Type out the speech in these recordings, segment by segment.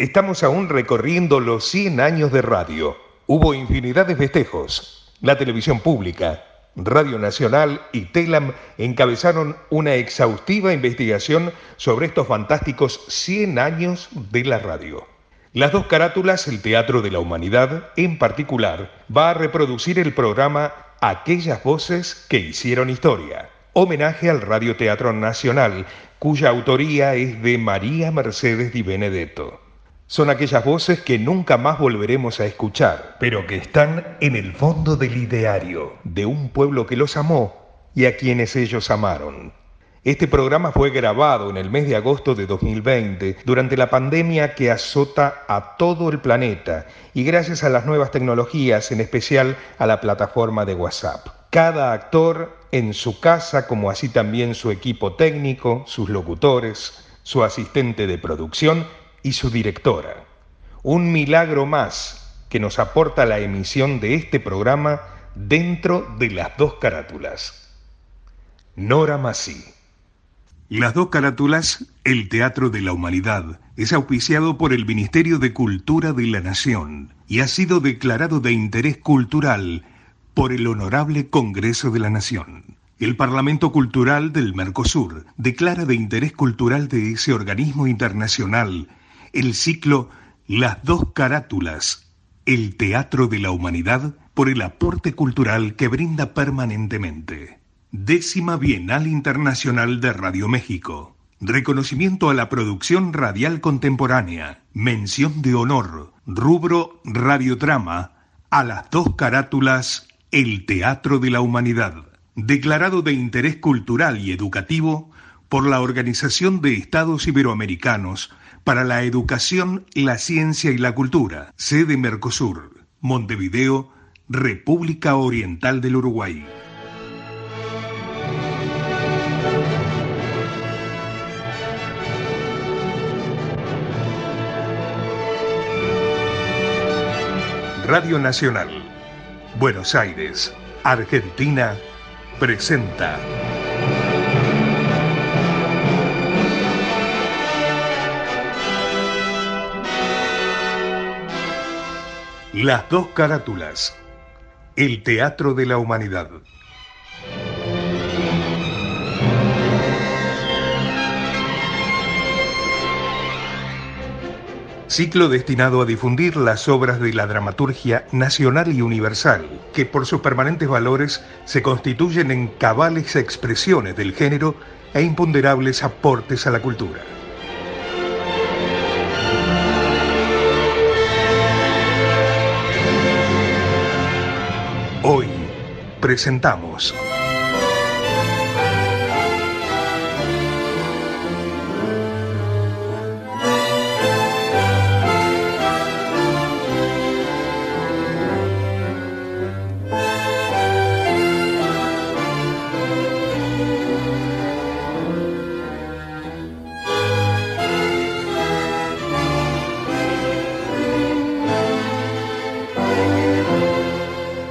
Estamos aún recorriendo los 100 años de radio. Hubo infinidad de festejos. La televisión pública, Radio Nacional y TELAM encabezaron una exhaustiva investigación sobre estos fantásticos 100 años de la radio. Las dos carátulas, el Teatro de la Humanidad en particular, va a reproducir el programa Aquellas voces que hicieron historia, homenaje al Radio Teatro Nacional, cuya autoría es de María Mercedes Di Benedetto. Son aquellas voces que nunca más volveremos a escuchar, pero que están en el fondo del ideario de un pueblo que los amó y a quienes ellos amaron. Este programa fue grabado en el mes de agosto de 2020 durante la pandemia que azota a todo el planeta y gracias a las nuevas tecnologías, en especial a la plataforma de WhatsApp. Cada actor en su casa, como así también su equipo técnico, sus locutores, su asistente de producción y su directora. Un milagro más que nos aporta la emisión de este programa dentro de las dos carátulas. Nora Masí. Las dos carátulas, El Teatro de la Humanidad, es auspiciado por el Ministerio de Cultura de la Nación y ha sido declarado de interés cultural por el Honorable Congreso de la Nación. El Parlamento Cultural del Mercosur declara de interés cultural de ese organismo internacional el ciclo Las dos carátulas, el Teatro de la Humanidad, por el aporte cultural que brinda permanentemente. Décima Bienal Internacional de Radio México. Reconocimiento a la producción radial contemporánea. Mención de honor. Rubro Radiodrama. A las dos carátulas. El Teatro de la Humanidad. Declarado de interés cultural y educativo por la Organización de Estados Iberoamericanos para la Educación, la Ciencia y la Cultura. Sede Mercosur. Montevideo, República Oriental del Uruguay. Radio Nacional, Buenos Aires, Argentina, presenta. Las dos carátulas. El Teatro de la Humanidad. Ciclo destinado a difundir las obras de la dramaturgia nacional y universal, que por sus permanentes valores se constituyen en cabales expresiones del género e imponderables aportes a la cultura. Hoy presentamos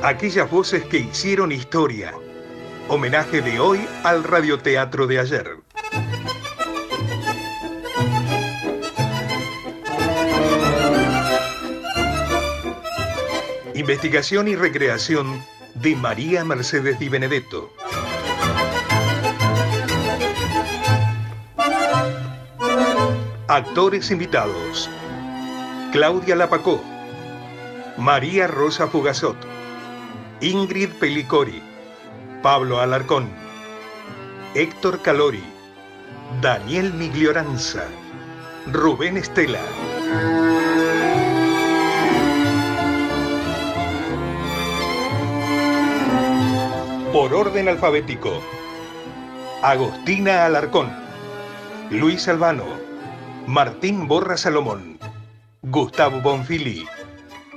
aquellas voces que hicieron historia. Homenaje de hoy al radioteatro de ayer. Investigación y recreación de María Mercedes Di Benedetto. Actores invitados. Claudia Lapacó. María Rosa Fugazot. Ingrid Pelicori, Pablo Alarcón, Héctor Calori, Daniel Miglioranza, Rubén Estela. Por orden alfabético. Agostina Alarcón, Luis Albano, Martín Borra Salomón, Gustavo Bonfili,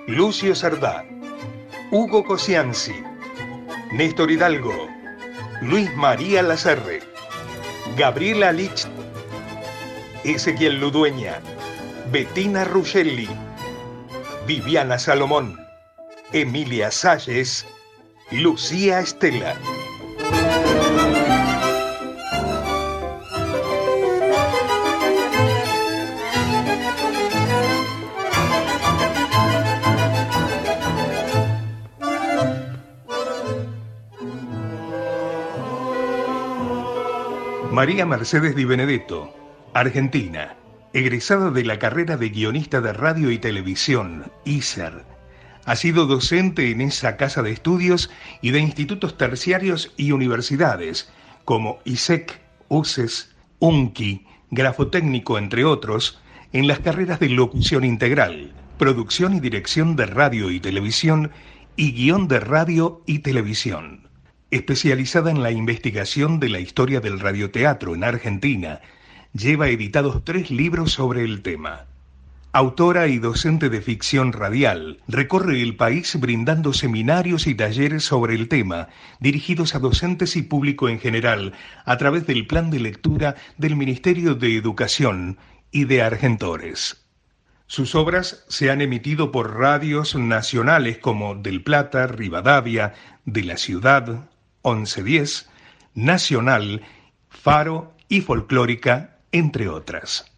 Lucio Sardá. Hugo Cosianzi, Néstor Hidalgo, Luis María Lazarre, Gabriela Lich, Ezequiel Ludueña, Bettina Ruscelli, Viviana Salomón, Emilia Salles, Lucía Estela. María Mercedes Di Benedetto, Argentina, egresada de la carrera de guionista de radio y televisión, ISER. Ha sido docente en esa casa de estudios y de institutos terciarios y universidades, como ISEC, UCES, UNCI, Grafotécnico, entre otros, en las carreras de locución integral, producción y dirección de radio y televisión y guion de radio y televisión. Especializada en la investigación de la historia del radioteatro en Argentina, lleva editados tres libros sobre el tema. Autora y docente de ficción radial, recorre el país brindando seminarios y talleres sobre el tema, dirigidos a docentes y público en general, a través del plan de lectura del Ministerio de Educación y de Argentores. Sus obras se han emitido por radios nacionales como Del Plata, Rivadavia, De la Ciudad, 1110, Nacional, Faro y Folclórica, entre otras.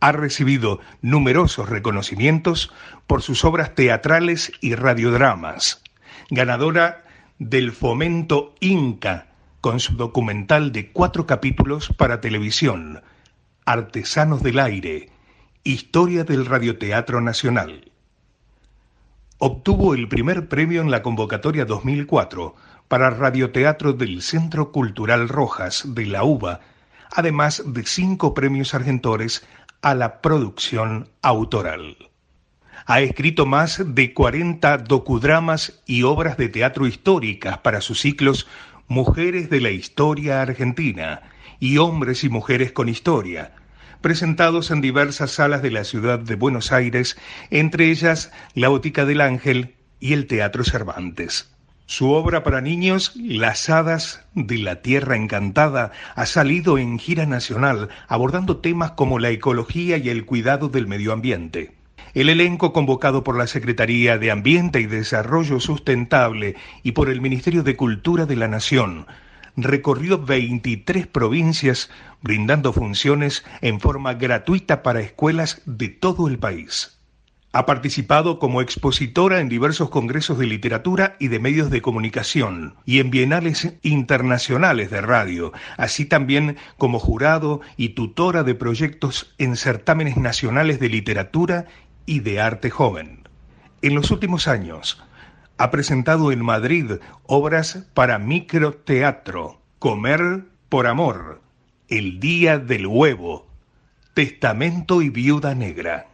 Ha recibido numerosos reconocimientos por sus obras teatrales y radiodramas. Ganadora del Fomento Inca con su documental de cuatro capítulos para televisión, Artesanos del Aire, Historia del Radioteatro Nacional. Obtuvo el primer premio en la convocatoria 2004 para radioteatro del Centro Cultural Rojas de la UBA, además de cinco premios argentores a la producción autoral. Ha escrito más de 40 docudramas y obras de teatro históricas para sus ciclos Mujeres de la Historia Argentina y Hombres y Mujeres con Historia, presentados en diversas salas de la ciudad de Buenos Aires, entre ellas la Botica del Ángel y el Teatro Cervantes. Su obra para niños, Las Hadas de la Tierra Encantada, ha salido en gira nacional abordando temas como la ecología y el cuidado del medio ambiente. El elenco convocado por la Secretaría de Ambiente y Desarrollo Sustentable y por el Ministerio de Cultura de la Nación recorrió 23 provincias brindando funciones en forma gratuita para escuelas de todo el país. Ha participado como expositora en diversos congresos de literatura y de medios de comunicación y en bienales internacionales de radio, así también como jurado y tutora de proyectos en certámenes nacionales de literatura y de arte joven. En los últimos años, ha presentado en Madrid obras para microteatro, Comer por Amor, El Día del Huevo, Testamento y Viuda Negra.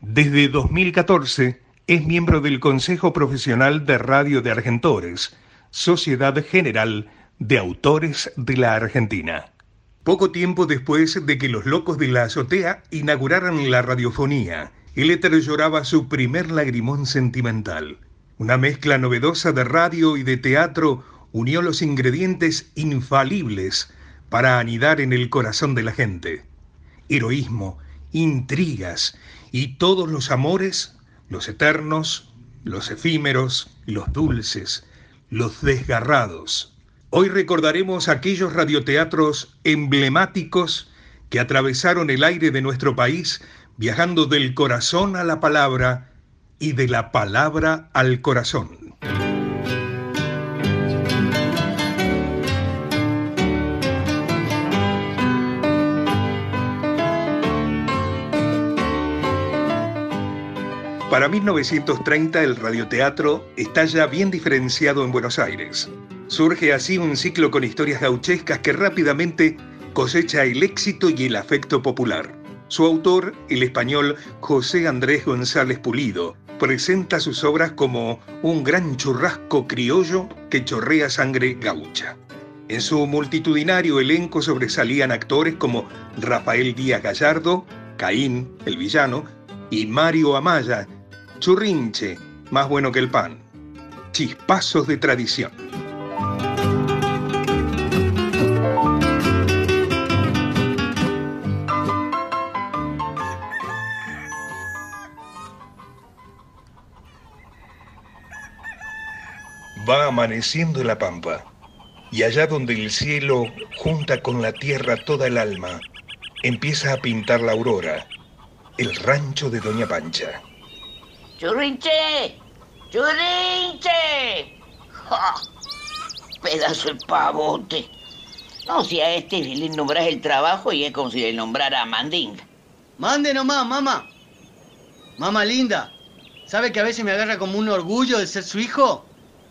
Desde 2014 es miembro del Consejo Profesional de Radio de Argentores, Sociedad General de Autores de la Argentina. Poco tiempo después de que los locos de la azotea inauguraran la radiofonía, el éter lloraba su primer lagrimón sentimental. Una mezcla novedosa de radio y de teatro unió los ingredientes infalibles para anidar en el corazón de la gente. Heroísmo, intrigas y todos los amores, los eternos, los efímeros, los dulces, los desgarrados. Hoy recordaremos aquellos radioteatros emblemáticos que atravesaron el aire de nuestro país viajando del corazón a la palabra y de la palabra al corazón. Para 1930 el radioteatro está ya bien diferenciado en Buenos Aires. Surge así un ciclo con historias gauchescas que rápidamente cosecha el éxito y el afecto popular. Su autor, el español José Andrés González Pulido, presenta sus obras como un gran churrasco criollo que chorrea sangre gaucha. En su multitudinario elenco sobresalían actores como Rafael Díaz Gallardo, Caín, el villano, y Mario Amaya, Churrinche, más bueno que el pan. Chispazos de tradición. Va amaneciendo la pampa, y allá donde el cielo junta con la tierra toda el alma, empieza a pintar la aurora, el rancho de Doña Pancha. ¡Churrinche! ¡Churrinche! ¡Ja! Pedazo de pavote. No, si a este le nombras el trabajo y es como si le nombrara a Mandinga. Mande nomás, mamá. Mamá linda, ¿sabe que a veces me agarra como un orgullo de ser su hijo?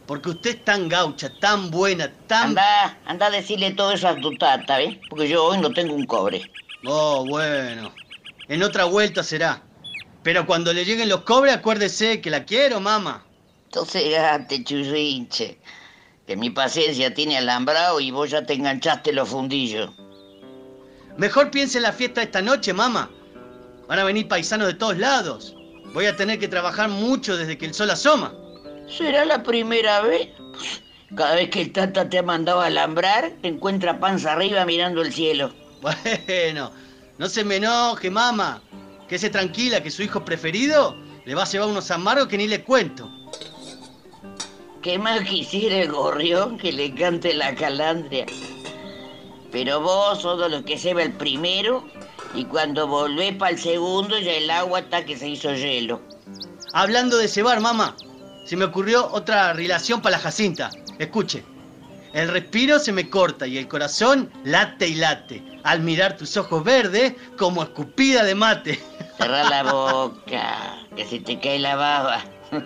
Porque usted es tan gaucha, tan buena, tan... Anda, anda a decirle todo eso a tu tata, ¿ves? Porque yo hoy no tengo un cobre. Oh, bueno. En otra vuelta será. Pero cuando le lleguen los cobres, acuérdese que la quiero, mamá. Entonces, gate, churrinche. Que mi paciencia tiene alambrado y vos ya te enganchaste los fundillos. Mejor piense en la fiesta esta noche, mamá. Van a venir paisanos de todos lados. Voy a tener que trabajar mucho desde que el sol asoma. ¿Será la primera vez? Cada vez que el tata te ha mandado a alambrar, te encuentra panza arriba mirando el cielo. Bueno, no se me enoje, mamá. Quédese tranquila que su hijo preferido le va a llevar unos amargos que ni le cuento. ¿Qué más quisiera el gorrión que le cante la calandria? Pero vos sos los que se va el primero y cuando volvés para el segundo ya el agua está que se hizo hielo. Hablando de cebar, mamá, se me ocurrió otra relación para la Jacinta. Escuche. El respiro se me corta y el corazón late y late al mirar tus ojos verdes como escupida de mate. Cerra la boca, que se te cae la baba.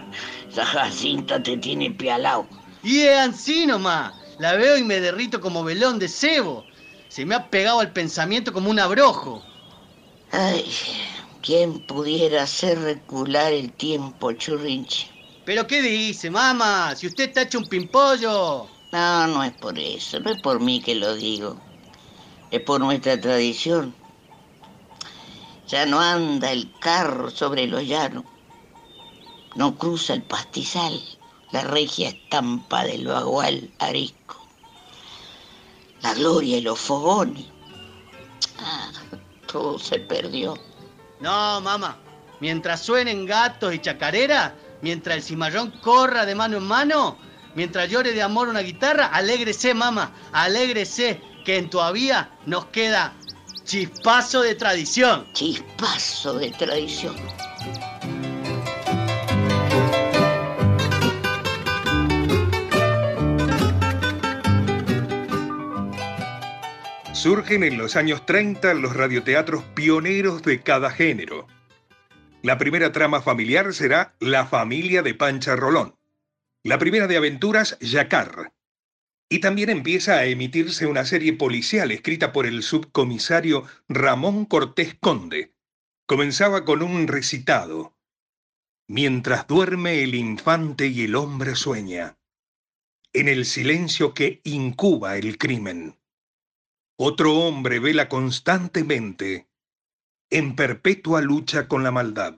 Esa Jacinta te tiene pialao. Y es así nomás. La veo y me derrito como velón de cebo. Se me ha pegado al pensamiento como un abrojo. Ay, ¿quién pudiera hacer recular el tiempo, churrinche? ¿Pero qué dice, mamá? Si usted está hecho un pimpollo. No, no es por eso, no es por mí que lo digo. Es por nuestra tradición. Ya no anda el carro sobre los llanos. No cruza el pastizal, la regia estampa del bagual arisco. La gloria y los fogones. Ah, todo se perdió. No, mamá. Mientras suenen gatos y chacareras, mientras el cimarrón corra de mano en mano, mientras llore de amor una guitarra, alégrese, mamá, alégrese, que en todavía nos queda chispazo de tradición. Chispazo de tradición. Surgen en los años 30 los radioteatros pioneros de cada género. La primera trama familiar será La familia de Pancha Rolón. La primera de aventuras, Yacar. Y también empieza a emitirse una serie policial escrita por el subcomisario Ramón Cortés Conde. Comenzaba con un recitado. Mientras duerme el infante y el hombre sueña. En el silencio que incuba el crimen. Otro hombre vela constantemente en perpetua lucha con la maldad.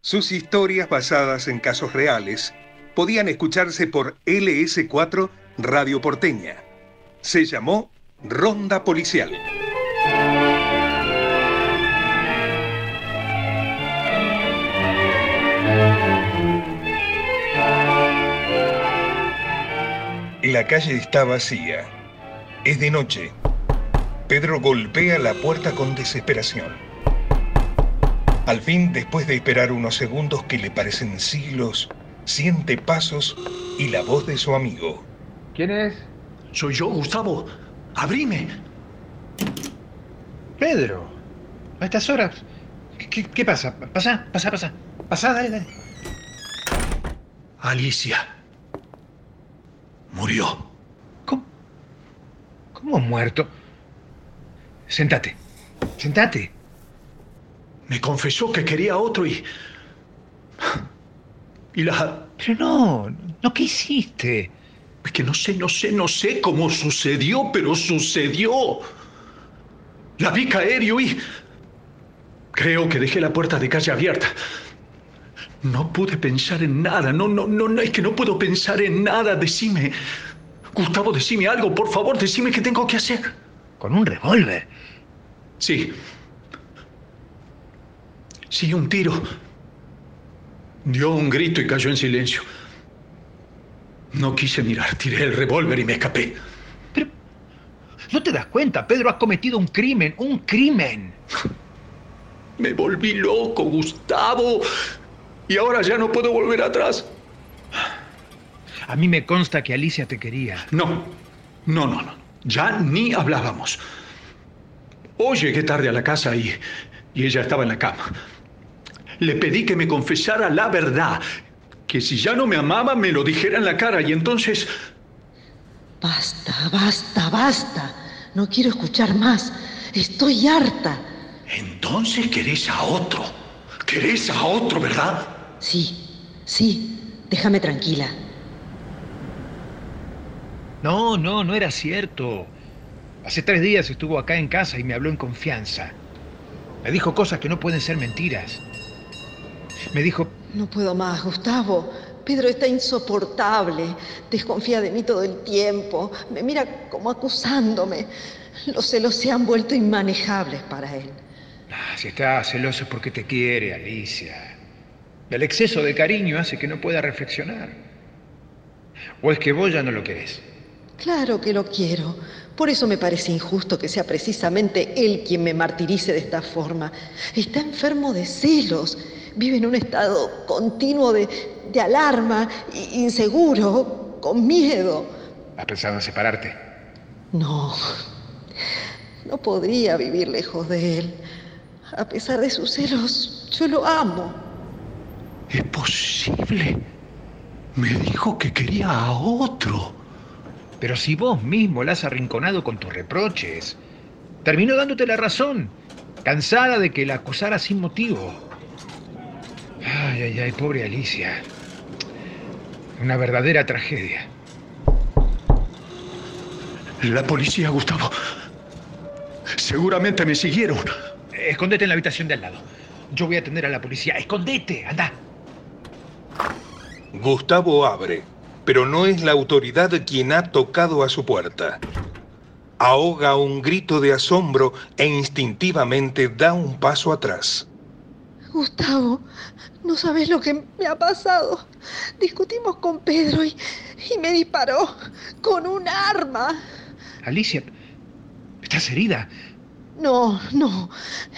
Sus historias basadas en casos reales podían escucharse por LS4 Radio Porteña. Se llamó Ronda Policial. La calle está vacía. Es de noche. Pedro golpea la puerta con desesperación. Al fin, después de esperar unos segundos que le parecen siglos, siente pasos y la voz de su amigo. ¿Quién es? Soy yo, Gustavo. Abrime. Pedro. A estas horas. ¿Qué, qué pasa? Pasa, pasa, pasa. Pasa, dale, dale. Alicia. Murió. ¿Cómo? ¿Cómo muerto? Sentate. Sentate. Me confesó que quería otro y. Y la. Pero no, no, ¿qué hiciste? Es que no sé, no sé, no sé cómo sucedió, pero sucedió. La vi caer y oí. Creo que dejé la puerta de calle abierta. No pude pensar en nada. No, no, no, no, es que no puedo pensar en nada. Decime. Gustavo, decime algo, por favor, decime qué tengo que hacer. ¿Con un revólver? Sí. Sí, un tiro. Dio un grito y cayó en silencio. No quise mirar, tiré el revólver y me escapé. Pero. ¿No te das cuenta? Pedro ha cometido un crimen, un crimen. Me volví loco, Gustavo. Y ahora ya no puedo volver atrás. A mí me consta que Alicia te quería. No, no, no, no. Ya ni hablábamos. Hoy llegué tarde a la casa y, y ella estaba en la cama. Le pedí que me confesara la verdad, que si ya no me amaba me lo dijera en la cara y entonces... Basta, basta, basta. No quiero escuchar más. Estoy harta. Entonces querés a otro. Querés a otro, ¿verdad? Sí, sí. Déjame tranquila. No, no, no era cierto. Hace tres días estuvo acá en casa y me habló en confianza. Me dijo cosas que no pueden ser mentiras. Me dijo... No puedo más, Gustavo. Pedro está insoportable. Desconfía de mí todo el tiempo. Me mira como acusándome. Los celos se han vuelto inmanejables para él. Ah, si está celoso es porque te quiere, Alicia. El exceso de cariño hace que no pueda reflexionar. ¿O es que vos ya no lo querés? Claro que lo quiero. Por eso me parece injusto que sea precisamente él quien me martirice de esta forma. Está enfermo de celos. Vive en un estado continuo de, de alarma, inseguro, con miedo. ¿Has pensado en separarte? No. No podría vivir lejos de él. A pesar de sus celos, yo lo amo. ¿Es posible? Me dijo que quería a otro. Pero si vos mismo la has arrinconado con tus reproches, terminó dándote la razón, cansada de que la acusara sin motivo. Ay, ay, ay, pobre Alicia. Una verdadera tragedia. La policía, Gustavo. Seguramente me siguieron. Escondete en la habitación de al lado. Yo voy a atender a la policía. Escondete, anda. Gustavo abre pero no es la autoridad quien ha tocado a su puerta. Ahoga un grito de asombro e instintivamente da un paso atrás. Gustavo, no sabes lo que me ha pasado. Discutimos con Pedro y, me disparó con un arma. Alicia, ¿estás herida? No, no.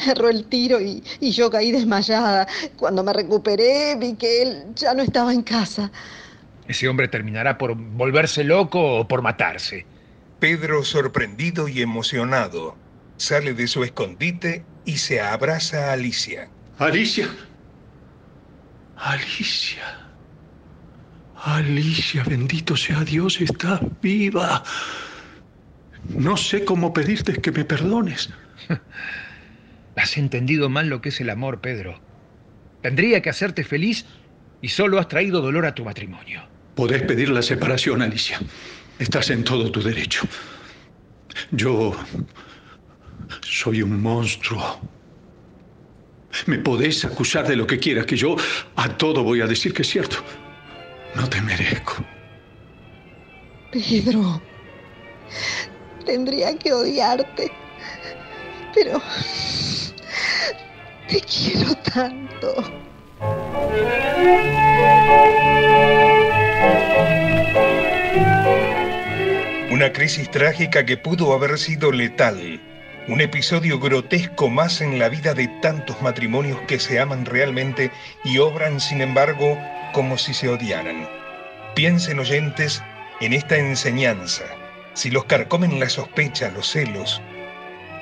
Erró el tiro y, y yo caí desmayada. Cuando me recuperé vi que él ya no estaba en casa. Ese hombre terminará por volverse loco o por matarse. Pedro, sorprendido y emocionado, sale de su escondite y se abraza a Alicia. Alicia. Alicia. Alicia, bendito sea Dios, estás viva. No sé cómo pedirte que me perdones. Has entendido mal lo que es el amor, Pedro. Tendría que hacerte feliz y solo has traído dolor a tu matrimonio. Podés pedir la separación, Alicia. Estás en todo tu derecho. Yo soy un monstruo. Me podés acusar de lo que quieras, que yo a todo voy a decir que es cierto. No te merezco. Pedro, tendría que odiarte, pero te quiero tanto. Una crisis trágica que pudo haber sido letal. Un episodio grotesco más en la vida de tantos matrimonios que se aman realmente y obran, sin embargo, como si se odiaran. Piensen oyentes en esta enseñanza. Si los carcomen la sospecha, los celos,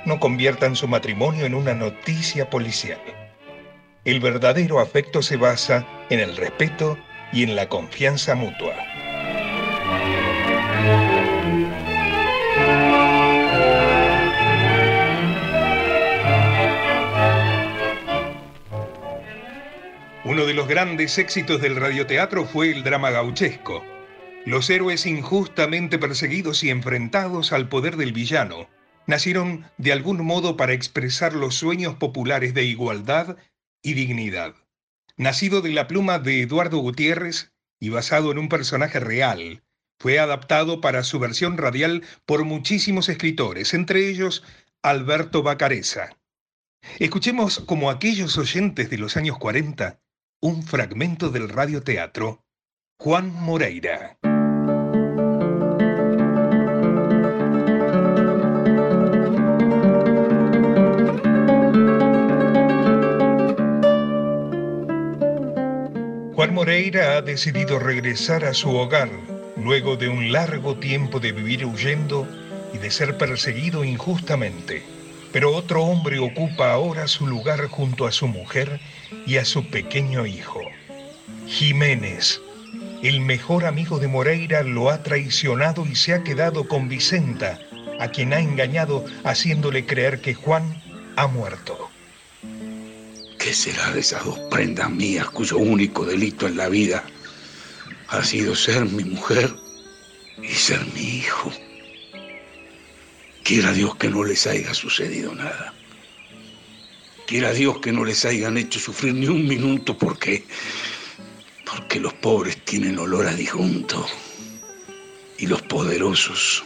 no conviertan su matrimonio en una noticia policial. El verdadero afecto se basa en el respeto y en la confianza mutua. Uno de los grandes éxitos del radioteatro fue el drama gauchesco. Los héroes injustamente perseguidos y enfrentados al poder del villano nacieron de algún modo para expresar los sueños populares de igualdad y dignidad nacido de la pluma de Eduardo Gutiérrez y basado en un personaje real, fue adaptado para su versión radial por muchísimos escritores, entre ellos Alberto Bacareza. Escuchemos como aquellos oyentes de los años 40 un fragmento del radioteatro Juan Moreira. Juan Moreira ha decidido regresar a su hogar luego de un largo tiempo de vivir huyendo y de ser perseguido injustamente. Pero otro hombre ocupa ahora su lugar junto a su mujer y a su pequeño hijo. Jiménez, el mejor amigo de Moreira, lo ha traicionado y se ha quedado con Vicenta, a quien ha engañado haciéndole creer que Juan ha muerto. ¿Qué será de esas dos prendas mías cuyo único delito en la vida ha sido ser mi mujer y ser mi hijo? Quiera Dios que no les haya sucedido nada. Quiera Dios que no les hayan hecho sufrir ni un minuto porque porque los pobres tienen olor a disjunto y los poderosos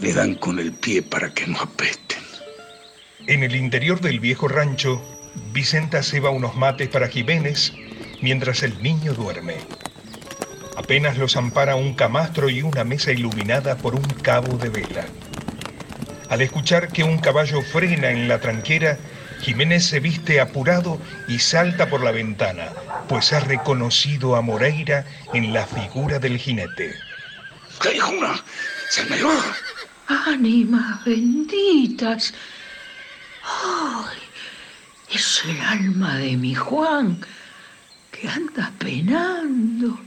le dan con el pie para que no apesten. En el interior del viejo rancho, Vicenta ceba unos mates para Jiménez mientras el niño duerme. Apenas los ampara un camastro y una mesa iluminada por un cabo de vela. Al escuchar que un caballo frena en la tranquera, Jiménez se viste apurado y salta por la ventana, pues ha reconocido a Moreira en la figura del jinete. ¡Qué una! ¡Se me va! Ánimas benditas. ¡Ay! Es el alma de mi Juan que anda penando.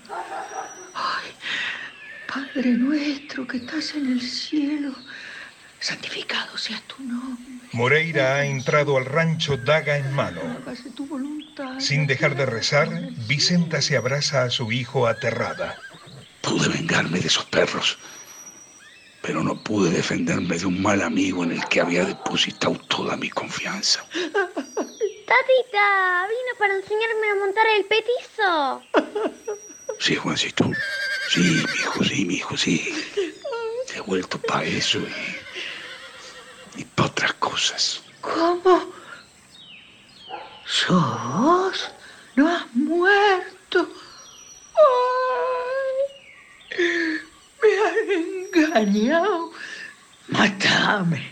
¡Ay! Padre nuestro que estás en el cielo, santificado sea tu nombre. Moreira ha entrado al rancho daga en mano. Sin dejar de rezar, Vicenta se abraza a su hijo aterrada. Pude vengarme de esos perros, pero no pude defenderme de un mal amigo en el que había depositado toda mi confianza. Tatita, vino para enseñarme a montar el petizo. Sí, Juancito. Sí, mi hijo, sí, mi hijo, sí. He vuelto para eso y, y para otras cosas. ¿Cómo? ¿Sos? ¿No has muerto? ¡Ay! Me has engañado. Mátame.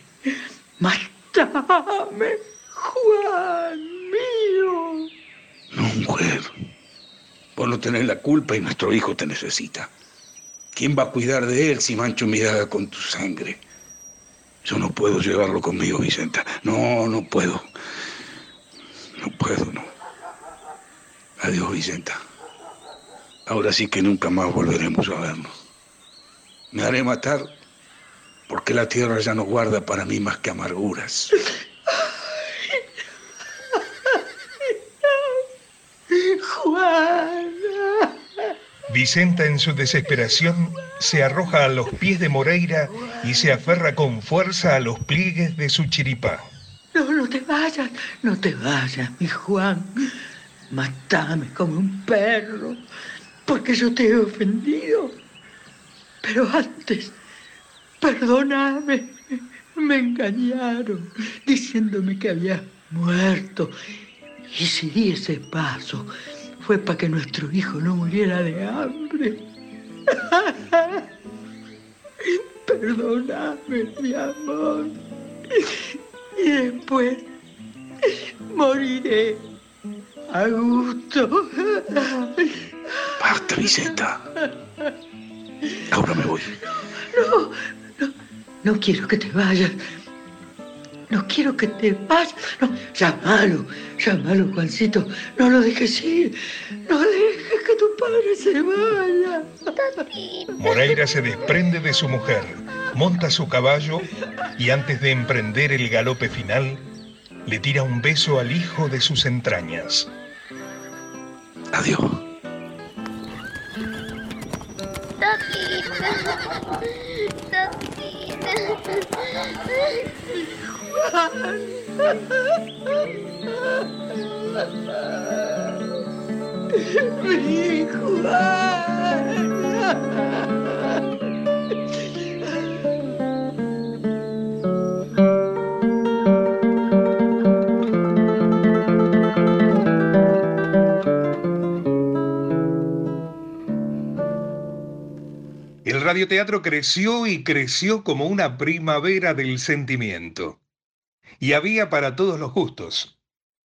Mátame. Juan mío. No, mujer. Vos no tenés la culpa y nuestro hijo te necesita. ¿Quién va a cuidar de él si mancho mi daga con tu sangre? Yo no puedo llevarlo conmigo, Vicenta. No, no puedo. No puedo, no. Adiós, Vicenta. Ahora sí que nunca más volveremos a vernos. Me haré matar porque la tierra ya no guarda para mí más que amarguras. Vicenta en su desesperación se arroja a los pies de Moreira y se aferra con fuerza a los pliegues de su chiripá. No, no te vayas, no te vayas, mi Juan. Matame como un perro, porque yo te he ofendido. Pero antes, perdóname, me engañaron diciéndome que había muerto. Y si di ese paso, fue para que nuestro hijo no muriera de hambre. Perdóname, mi amor. Y después moriré a gusto. Basta, Vicenta. Ahora me voy. No, no, no quiero que te vayas. No quiero que te vayas. No, llámalo, llámalo, Juancito. No lo dejes ir. No dejes que tu padre se vaya. Moreira se desprende de su mujer, monta su caballo y antes de emprender el galope final, le tira un beso al hijo de sus entrañas. Adiós. Tatita. Mi Juan. El radioteatro creció y creció como una primavera del sentimiento. Y había para todos los gustos.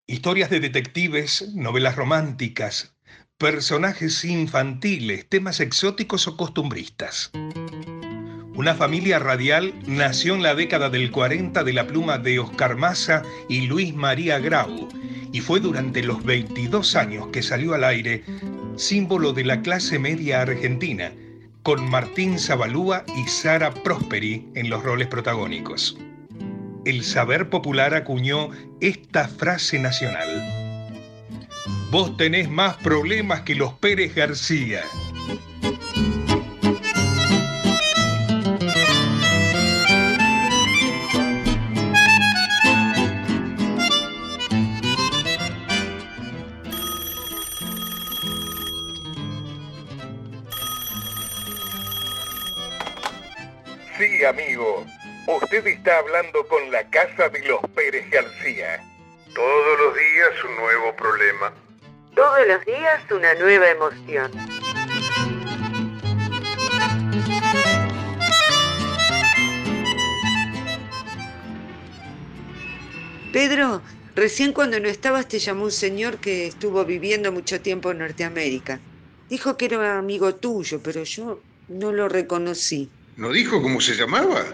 Historias de detectives, novelas románticas, personajes infantiles, temas exóticos o costumbristas. Una familia radial nació en la década del 40 de la pluma de Oscar Maza y Luis María Grau, y fue durante los 22 años que salió al aire símbolo de la clase media argentina, con Martín Zabalúa y Sara Prosperi en los roles protagónicos. El saber popular acuñó esta frase nacional. Vos tenés más problemas que los Pérez García. Sí, amigo. Usted está hablando con la Casa de los Pérez García. Todos los días un nuevo problema. Todos los días una nueva emoción. Pedro, recién cuando no estabas te llamó un señor que estuvo viviendo mucho tiempo en Norteamérica. Dijo que era amigo tuyo, pero yo no lo reconocí. ¿No dijo cómo se llamaba?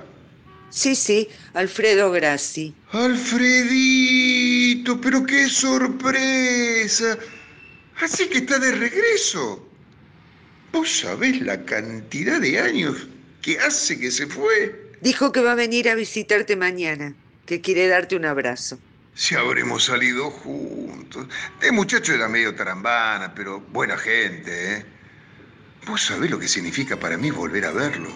Sí, sí, Alfredo Grassi. Alfredito, pero qué sorpresa. Así que está de regreso. ¿Vos sabés la cantidad de años que hace que se fue? Dijo que va a venir a visitarte mañana, que quiere darte un abrazo. Si habremos salido juntos. De muchacho era medio tarambana, pero buena gente, ¿eh? ¿Vos sabés lo que significa para mí volver a verlo?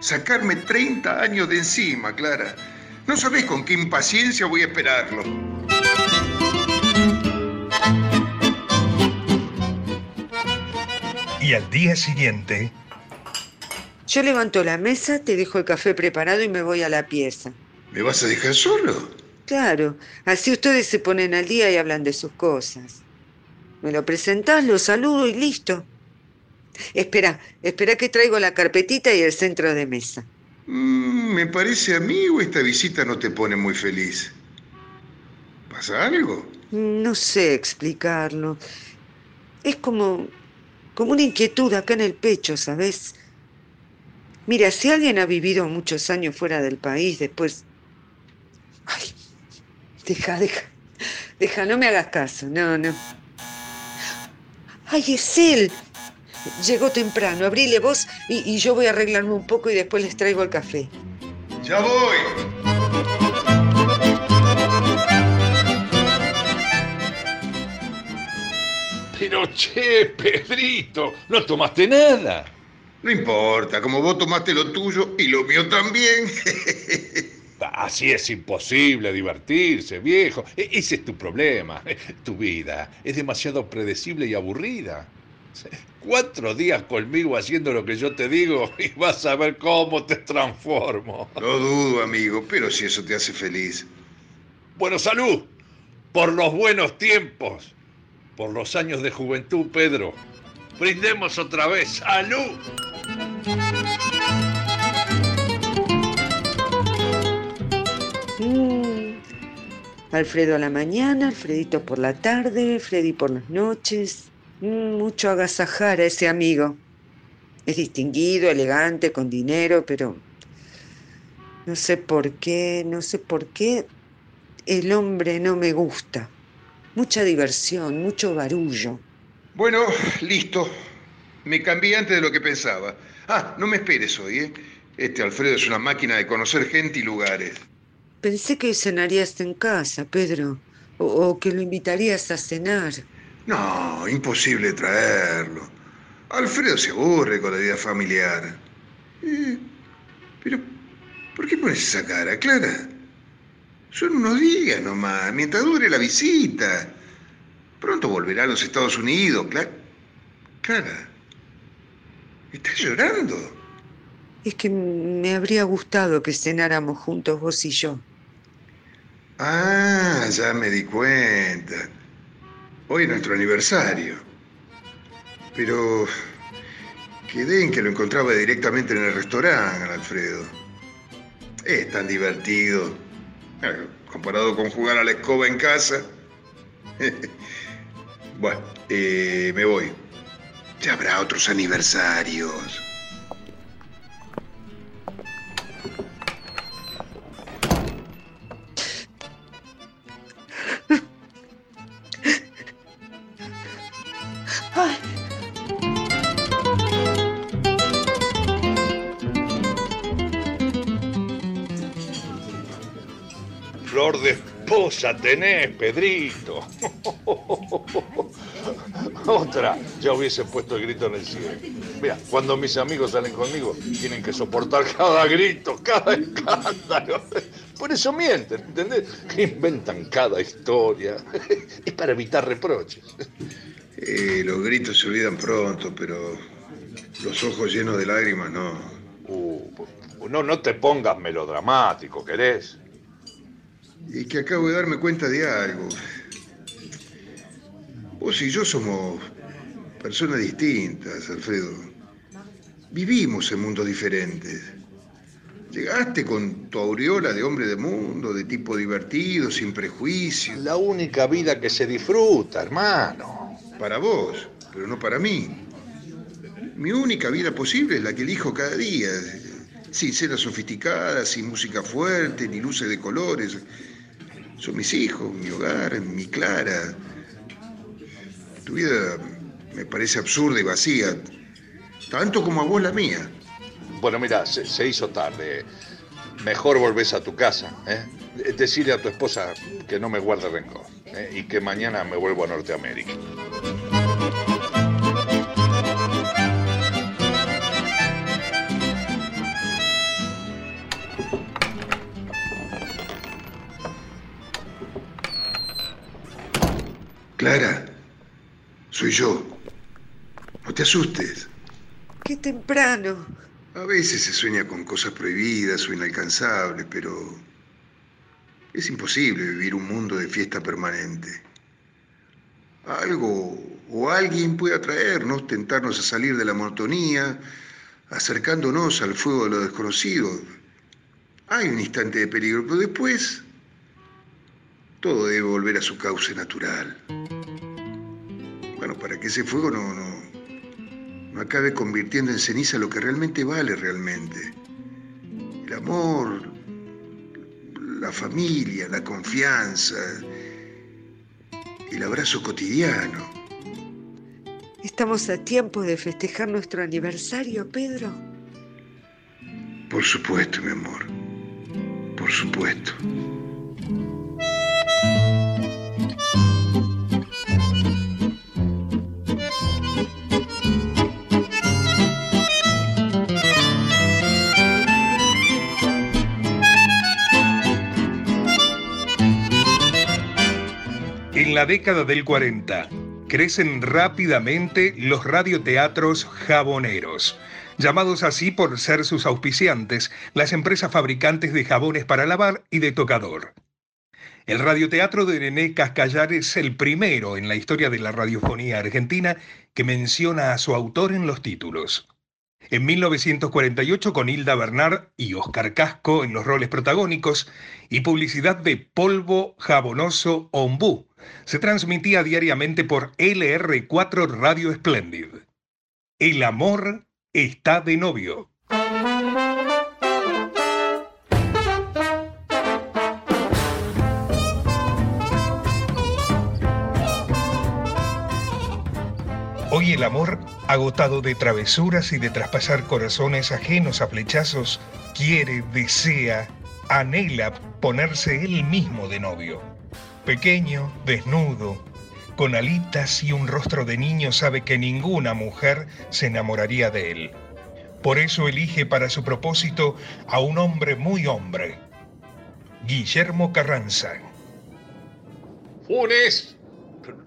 Sacarme 30 años de encima, Clara. No sabés con qué impaciencia voy a esperarlo. Y al día siguiente, Yo levanto la mesa, te dejo el café preparado y me voy a la pieza. ¿Me vas a dejar solo? Claro, así ustedes se ponen al día y hablan de sus cosas. Me lo presentás, lo saludo y listo. Espera, espera que traigo la carpetita y el centro de mesa. Mm, me parece a mí o esta visita no te pone muy feliz. ¿Pasa algo? No sé explicarlo. Es como, como una inquietud acá en el pecho, ¿sabes? Mira, si alguien ha vivido muchos años fuera del país, después... Ay, deja, deja, deja, no me hagas caso, no, no. Ay, es él. Llegó temprano, abrile vos y, y yo voy a arreglarme un poco y después les traigo el café. Ya voy. Pero che, Pedrito, no tomaste nada. No importa, como vos tomaste lo tuyo y lo mío también. Así es imposible divertirse, viejo. E- Ese es tu problema. Tu vida es demasiado predecible y aburrida. Cuatro días conmigo haciendo lo que yo te digo y vas a ver cómo te transformo. No dudo, amigo, pero si eso te hace feliz. Bueno, salud. Por los buenos tiempos. Por los años de juventud, Pedro. Brindemos otra vez. ¡Salud! Mm. Alfredo a la mañana, Alfredito por la tarde, Freddy por las noches. Mm, mucho agasajar a ese amigo. Es distinguido, elegante, con dinero, pero no sé por qué, no sé por qué el hombre no me gusta. Mucha diversión, mucho barullo. Bueno, listo. Me cambié antes de lo que pensaba. Ah, no me esperes hoy, ¿eh? Este Alfredo es una máquina de conocer gente y lugares. Pensé que cenarías en casa, Pedro, o, o que lo invitarías a cenar. No, imposible traerlo. Alfredo se aburre con la vida familiar. Eh, pero, ¿por qué pones esa cara, Clara? Son unos días nomás, mientras dure la visita. Pronto volverá a los Estados Unidos, Clara. Clara, ¿estás llorando? Es que me habría gustado que cenáramos juntos vos y yo. Ah, ya me di cuenta. Hoy es nuestro aniversario. Pero quedé en que lo encontraba directamente en el restaurante, al Alfredo. Es tan divertido. Eh, Comparado con jugar a la escoba en casa. bueno, eh, me voy. Ya habrá otros aniversarios. Cosa tenés, Pedrito? Otra, ya hubiese puesto el grito en el cielo. Mira, cuando mis amigos salen conmigo, tienen que soportar cada grito, cada escándalo. Por eso mienten, ¿entendés? Inventan cada historia. Es para evitar reproches. Eh, los gritos se olvidan pronto, pero los ojos llenos de lágrimas no. Uh, no, no te pongas melodramático, ¿querés? Y que acabo de darme cuenta de algo. Vos y yo somos personas distintas, Alfredo. Vivimos en mundos diferentes. Llegaste con tu aureola de hombre de mundo, de tipo divertido, sin prejuicios. La única vida que se disfruta, hermano. Para vos, pero no para mí. Mi única vida posible es la que elijo cada día. Sin cenas sofisticadas, sin música fuerte, ni luces de colores. Son mis hijos, mi hogar, mi Clara. Tu vida me parece absurda y vacía, tanto como a vos la mía. Bueno, mira, se, hizo tarde. Mejor volvés a tu casa. ¿eh? Decirle a tu esposa que no me guarde rencor ¿eh? y que mañana me vuelvo a Norteamérica. Clara, soy yo. No te asustes. Qué temprano. A veces se sueña con cosas prohibidas o inalcanzables, pero es imposible vivir un mundo de fiesta permanente. Algo o alguien puede atraernos, tentarnos a salir de la monotonía, acercándonos al fuego de lo desconocido. Hay un instante de peligro, pero después todo debe volver a su cauce natural. Para que ese fuego no, no, no acabe convirtiendo en ceniza lo que realmente vale realmente. El amor, la familia, la confianza, el abrazo cotidiano. ¿Estamos a tiempo de festejar nuestro aniversario, Pedro? Por supuesto, mi amor. Por supuesto. En la década del 40, crecen rápidamente los radioteatros jaboneros, llamados así por ser sus auspiciantes, las empresas fabricantes de jabones para lavar y de tocador. El radioteatro de René Cascallar es el primero en la historia de la radiofonía argentina que menciona a su autor en los títulos. En 1948 con Hilda Bernard y Oscar Casco en los roles protagónicos y publicidad de polvo jabonoso Ombú. Se transmitía diariamente por LR4 Radio Splendid. El amor está de novio. El amor, agotado de travesuras y de traspasar corazones ajenos a flechazos, quiere, desea, anhela ponerse él mismo de novio. Pequeño, desnudo, con alitas y un rostro de niño, sabe que ninguna mujer se enamoraría de él. Por eso elige para su propósito a un hombre muy hombre, Guillermo Carranza. Funes,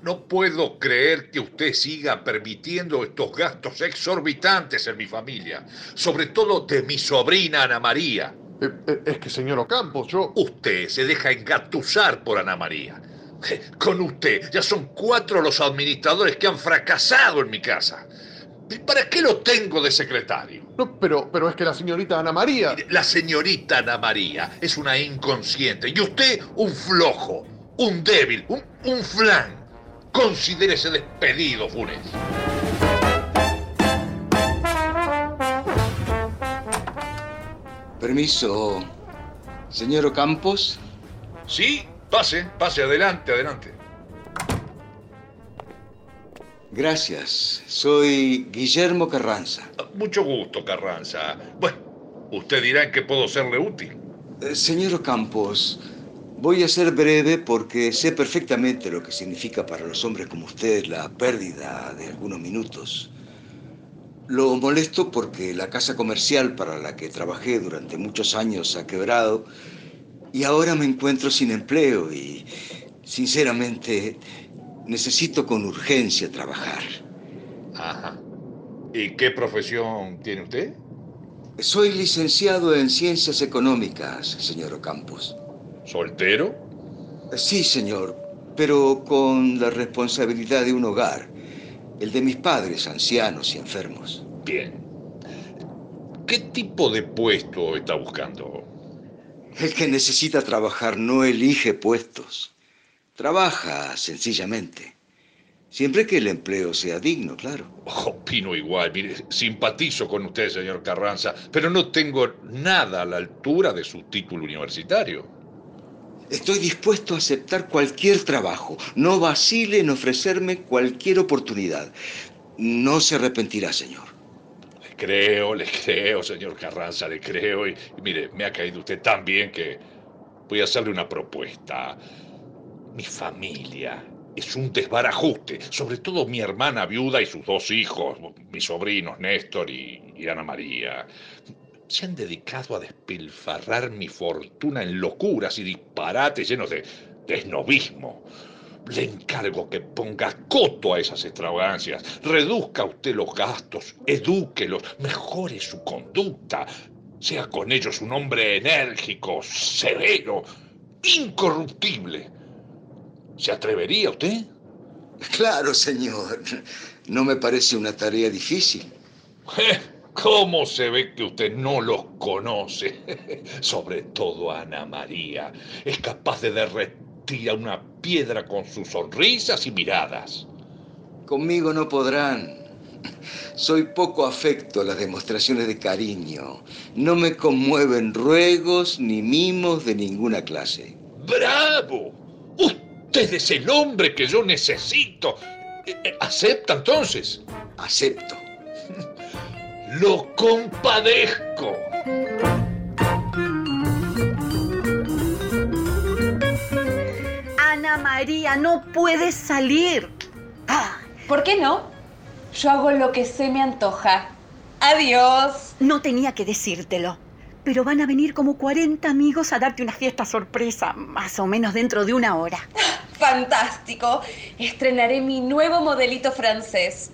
no puedo creer que usted siga permitiendo estos gastos exorbitantes en mi familia, sobre todo de mi sobrina Ana María. Eh, eh, es que, señor Ocampo, yo... Usted se deja engatusar por Ana María. Con usted ya son cuatro los administradores que han fracasado en mi casa. ¿Para qué lo tengo de secretario? No, pero, pero es que la señorita Ana María... La señorita Ana María es una inconsciente y usted un flojo, un débil, un, un flan. Considérese despedido, Funes. Permiso, señor Ocampos. Sí, pase, pase, adelante, adelante. Gracias, soy Guillermo Carranza. Mucho gusto, Carranza. Bueno, usted dirá en qué puedo serle útil. Eh, señor Ocampos, Voy a ser breve porque sé perfectamente lo que significa para los hombres como usted la pérdida de algunos minutos. Lo molesto porque la casa comercial para la que trabajé durante muchos años ha quebrado y ahora me encuentro sin empleo y, sinceramente, necesito con urgencia trabajar. Ajá. ¿Y qué profesión tiene usted? Soy licenciado en Ciencias Económicas, señor Ocampos. ¿Soltero? Sí, señor, pero con la responsabilidad de un hogar, el de mis padres, ancianos y enfermos. Bien. ¿Qué tipo de puesto está buscando? El que necesita trabajar no elige puestos. Trabaja sencillamente. Siempre que el empleo sea digno, claro. Opino igual. Mire, simpatizo con usted, señor Carranza, pero no tengo nada a la altura de su título universitario. Estoy dispuesto a aceptar cualquier trabajo. No vacile en ofrecerme cualquier oportunidad. No se arrepentirá, señor. Le creo, le creo, señor Carranza, le creo. Y, mire, me ha caído usted tan bien que voy a hacerle una propuesta. Mi familia es un desbarajuste, sobre todo mi hermana viuda y sus dos hijos, mis sobrinos Néstor y Ana María. Se han dedicado a despilfarrar mi fortuna en locuras y disparates llenos de, de esnovismo. Le encargo que ponga coto a esas extravagancias, reduzca usted los gastos, edúquelos, mejore su conducta, sea con ellos un hombre enérgico, severo, incorruptible. ¿Se atrevería usted? Claro, señor. No me parece una tarea difícil. ¿Cómo se ve que usted no los conoce? Sobre todo a Ana María. Es capaz de derretir a una piedra con sus sonrisas y miradas. Conmigo no podrán. Soy poco afecto a las demostraciones de cariño. No me conmueven ruegos ni mimos de ninguna clase. ¡Bravo! Usted es el hombre que yo necesito. Eh, eh, ¿Acepta entonces? Acepto. Lo compadezco. Ana María, no puedes salir. ¿Por qué no? Yo hago lo que se me antoja. Adiós. No tenía que decírtelo. Pero van a venir como 40 amigos a darte una fiesta sorpresa, más o menos dentro de una hora. Fantástico. Estrenaré mi nuevo modelito francés.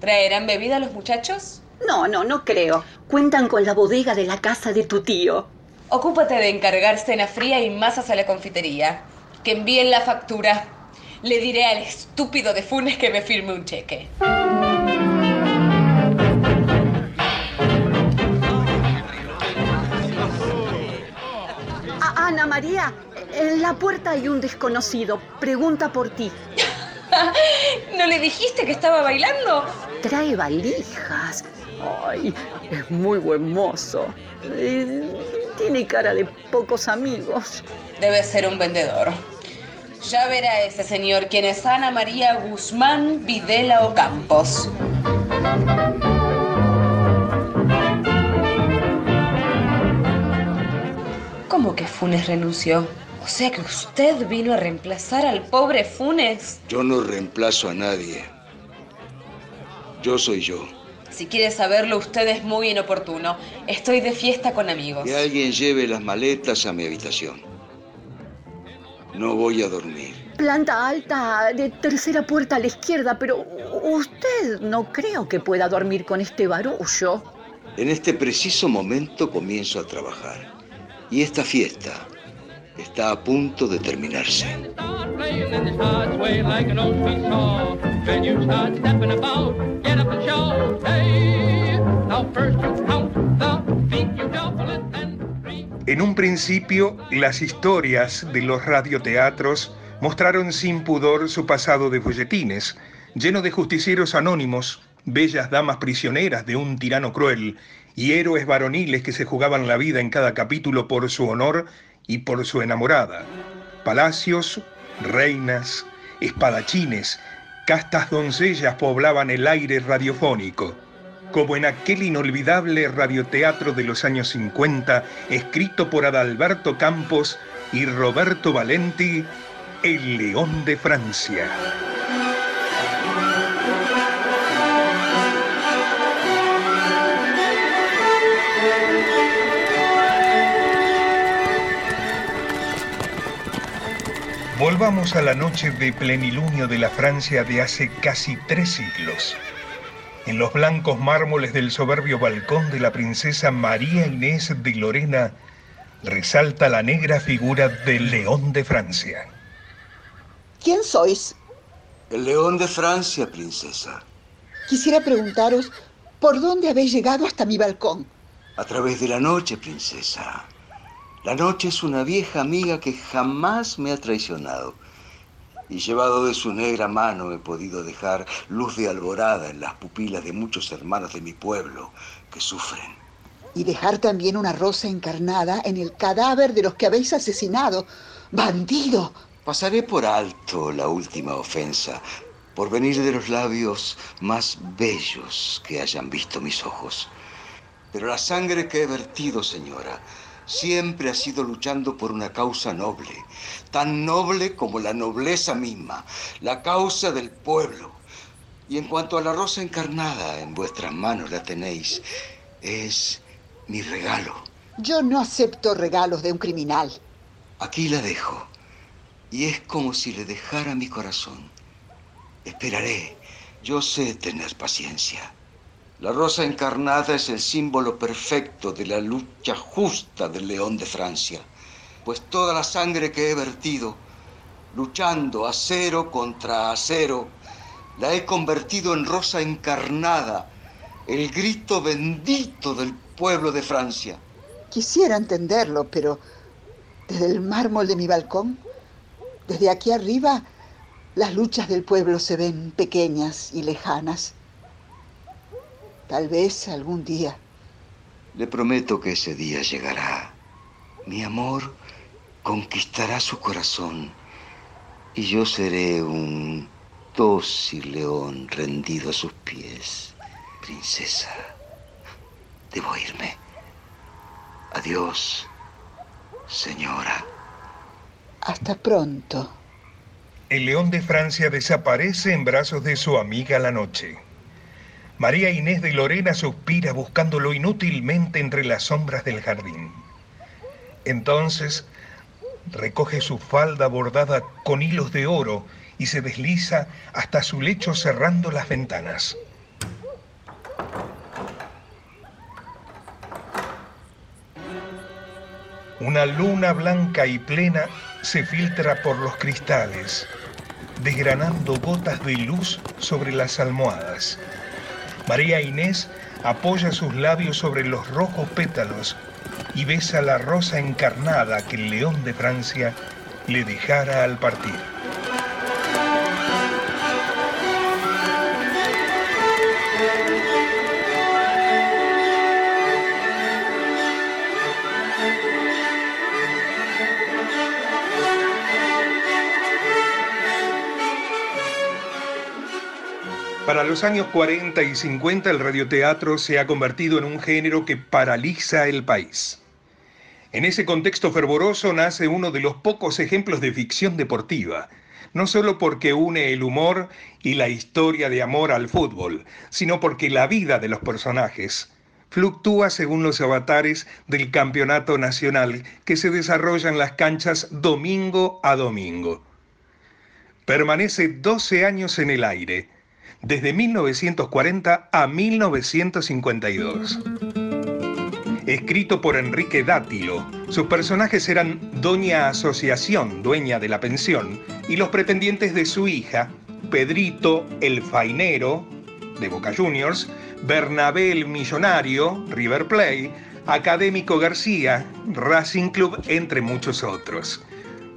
¿Traerán bebida los muchachos? No, no, no creo. Cuentan con la bodega de la casa de tu tío. Ocúpate de encargar cena fría y masas a la confitería. Que envíen la factura. Le diré al estúpido de Funes que me firme un cheque. A Ana María, en la puerta hay un desconocido. Pregunta por ti. ¿No le dijiste que estaba bailando? Trae valijas. Ay, es muy buen mozo. Tiene cara de pocos amigos. Debe ser un vendedor. Ya verá ese señor quién es Ana María Guzmán Videla Ocampos. ¿Cómo que Funes renunció? O sea que usted vino a reemplazar al pobre Funes. Yo no reemplazo a nadie. Yo soy yo. Si quiere saberlo, usted es muy inoportuno. Estoy de fiesta con amigos. Que alguien lleve las maletas a mi habitación. No voy a dormir. Planta alta de tercera puerta a la izquierda, pero usted no creo que pueda dormir con este barullo. En este preciso momento comienzo a trabajar. Y esta fiesta está a punto de terminarse. En un principio, las historias de los radioteatros mostraron sin pudor su pasado de folletines, lleno de justicieros anónimos, bellas damas prisioneras de un tirano cruel y héroes varoniles que se jugaban la vida en cada capítulo por su honor y por su enamorada. Palacios, reinas, espadachines, castas doncellas poblaban el aire radiofónico, como en aquel inolvidable radioteatro de los años 50, escrito por Adalberto Campos y Roberto Valenti, El León de Francia. Volvamos a la noche de plenilunio de la Francia de hace casi tres siglos. En los blancos mármoles del soberbio balcón de la princesa María Inés de Lorena resalta la negra figura del león de Francia. ¿Quién sois? El león de Francia, princesa. Quisiera preguntaros, ¿por dónde habéis llegado hasta mi balcón? A través de la noche, princesa. La noche es una vieja amiga que jamás me ha traicionado. Y llevado de su negra mano he podido dejar luz de alborada en las pupilas de muchos hermanos de mi pueblo que sufren. Y dejar también una rosa encarnada en el cadáver de los que habéis asesinado. ¡Bandido! Pasaré por alto la última ofensa, por venir de los labios más bellos que hayan visto mis ojos. Pero la sangre que he vertido, señora, siempre ha sido luchando por una causa noble, tan noble como la nobleza misma, la causa del pueblo. Y en cuanto a la rosa encarnada, en vuestras manos la tenéis, es mi regalo. Yo no acepto regalos de un criminal. Aquí la dejo, y es como si le dejara mi corazón. Esperaré, yo sé tener paciencia. La rosa encarnada es el símbolo perfecto de la lucha justa del león de Francia, pues toda la sangre que he vertido, luchando acero contra acero, la he convertido en rosa encarnada, el grito bendito del pueblo de Francia. Quisiera entenderlo, pero desde el mármol de mi balcón, desde aquí arriba, las luchas del pueblo se ven pequeñas y lejanas. Tal vez algún día. Le prometo que ese día llegará. Mi amor conquistará su corazón y yo seré un dócil león rendido a sus pies. Princesa, debo irme. Adiós, señora. Hasta pronto. El león de Francia desaparece en brazos de su amiga la noche. María Inés de Lorena suspira buscándolo inútilmente entre las sombras del jardín. Entonces recoge su falda bordada con hilos de oro y se desliza hasta su lecho cerrando las ventanas. Una luna blanca y plena se filtra por los cristales, desgranando gotas de luz sobre las almohadas. María Inés apoya sus labios sobre los rojos pétalos y besa la rosa encarnada que el león de Francia le dejara al partir. Para los años 40 y 50 el radioteatro se ha convertido en un género que paraliza el país. En ese contexto fervoroso nace uno de los pocos ejemplos de ficción deportiva, no solo porque une el humor y la historia de amor al fútbol, sino porque la vida de los personajes fluctúa según los avatares del campeonato nacional que se desarrolla en las canchas domingo a domingo. Permanece 12 años en el aire, desde 1940 a 1952. Escrito por Enrique Dátilo, sus personajes eran Doña Asociación, dueña de la pensión, y los pretendientes de su hija, Pedrito el Fainero, de Boca Juniors, Bernabé el Millonario, River Play, Académico García, Racing Club, entre muchos otros.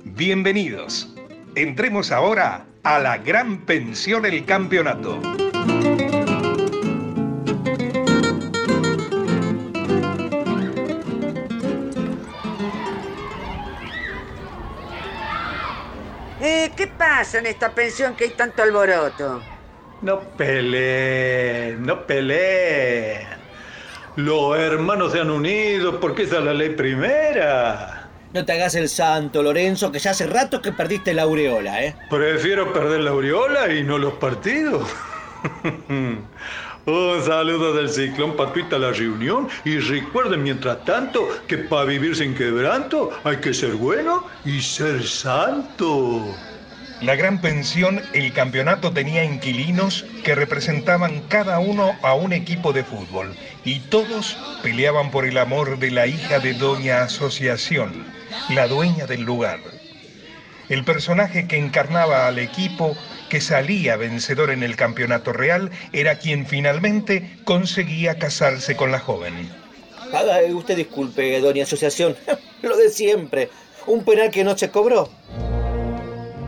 Bienvenidos. Entremos ahora a la gran pensión el campeonato. Eh, ¿Qué pasa en esta pensión que hay tanto alboroto? No peleen, no peleen. Los hermanos se han unido porque esa es la ley primera. No te hagas el santo, Lorenzo, que ya hace rato que perdiste la aureola, ¿eh? Prefiero perder la aureola y no los partidos. Un saludo del ciclón Patuita a la reunión y recuerden mientras tanto que para vivir sin quebranto hay que ser bueno y ser santo. La gran pensión, el campeonato tenía inquilinos que representaban cada uno a un equipo de fútbol y todos peleaban por el amor de la hija de Doña Asociación, la dueña del lugar. El personaje que encarnaba al equipo que salía vencedor en el campeonato real era quien finalmente conseguía casarse con la joven. Haga usted disculpe, doña Asociación, lo de siempre, un penal que no se cobró.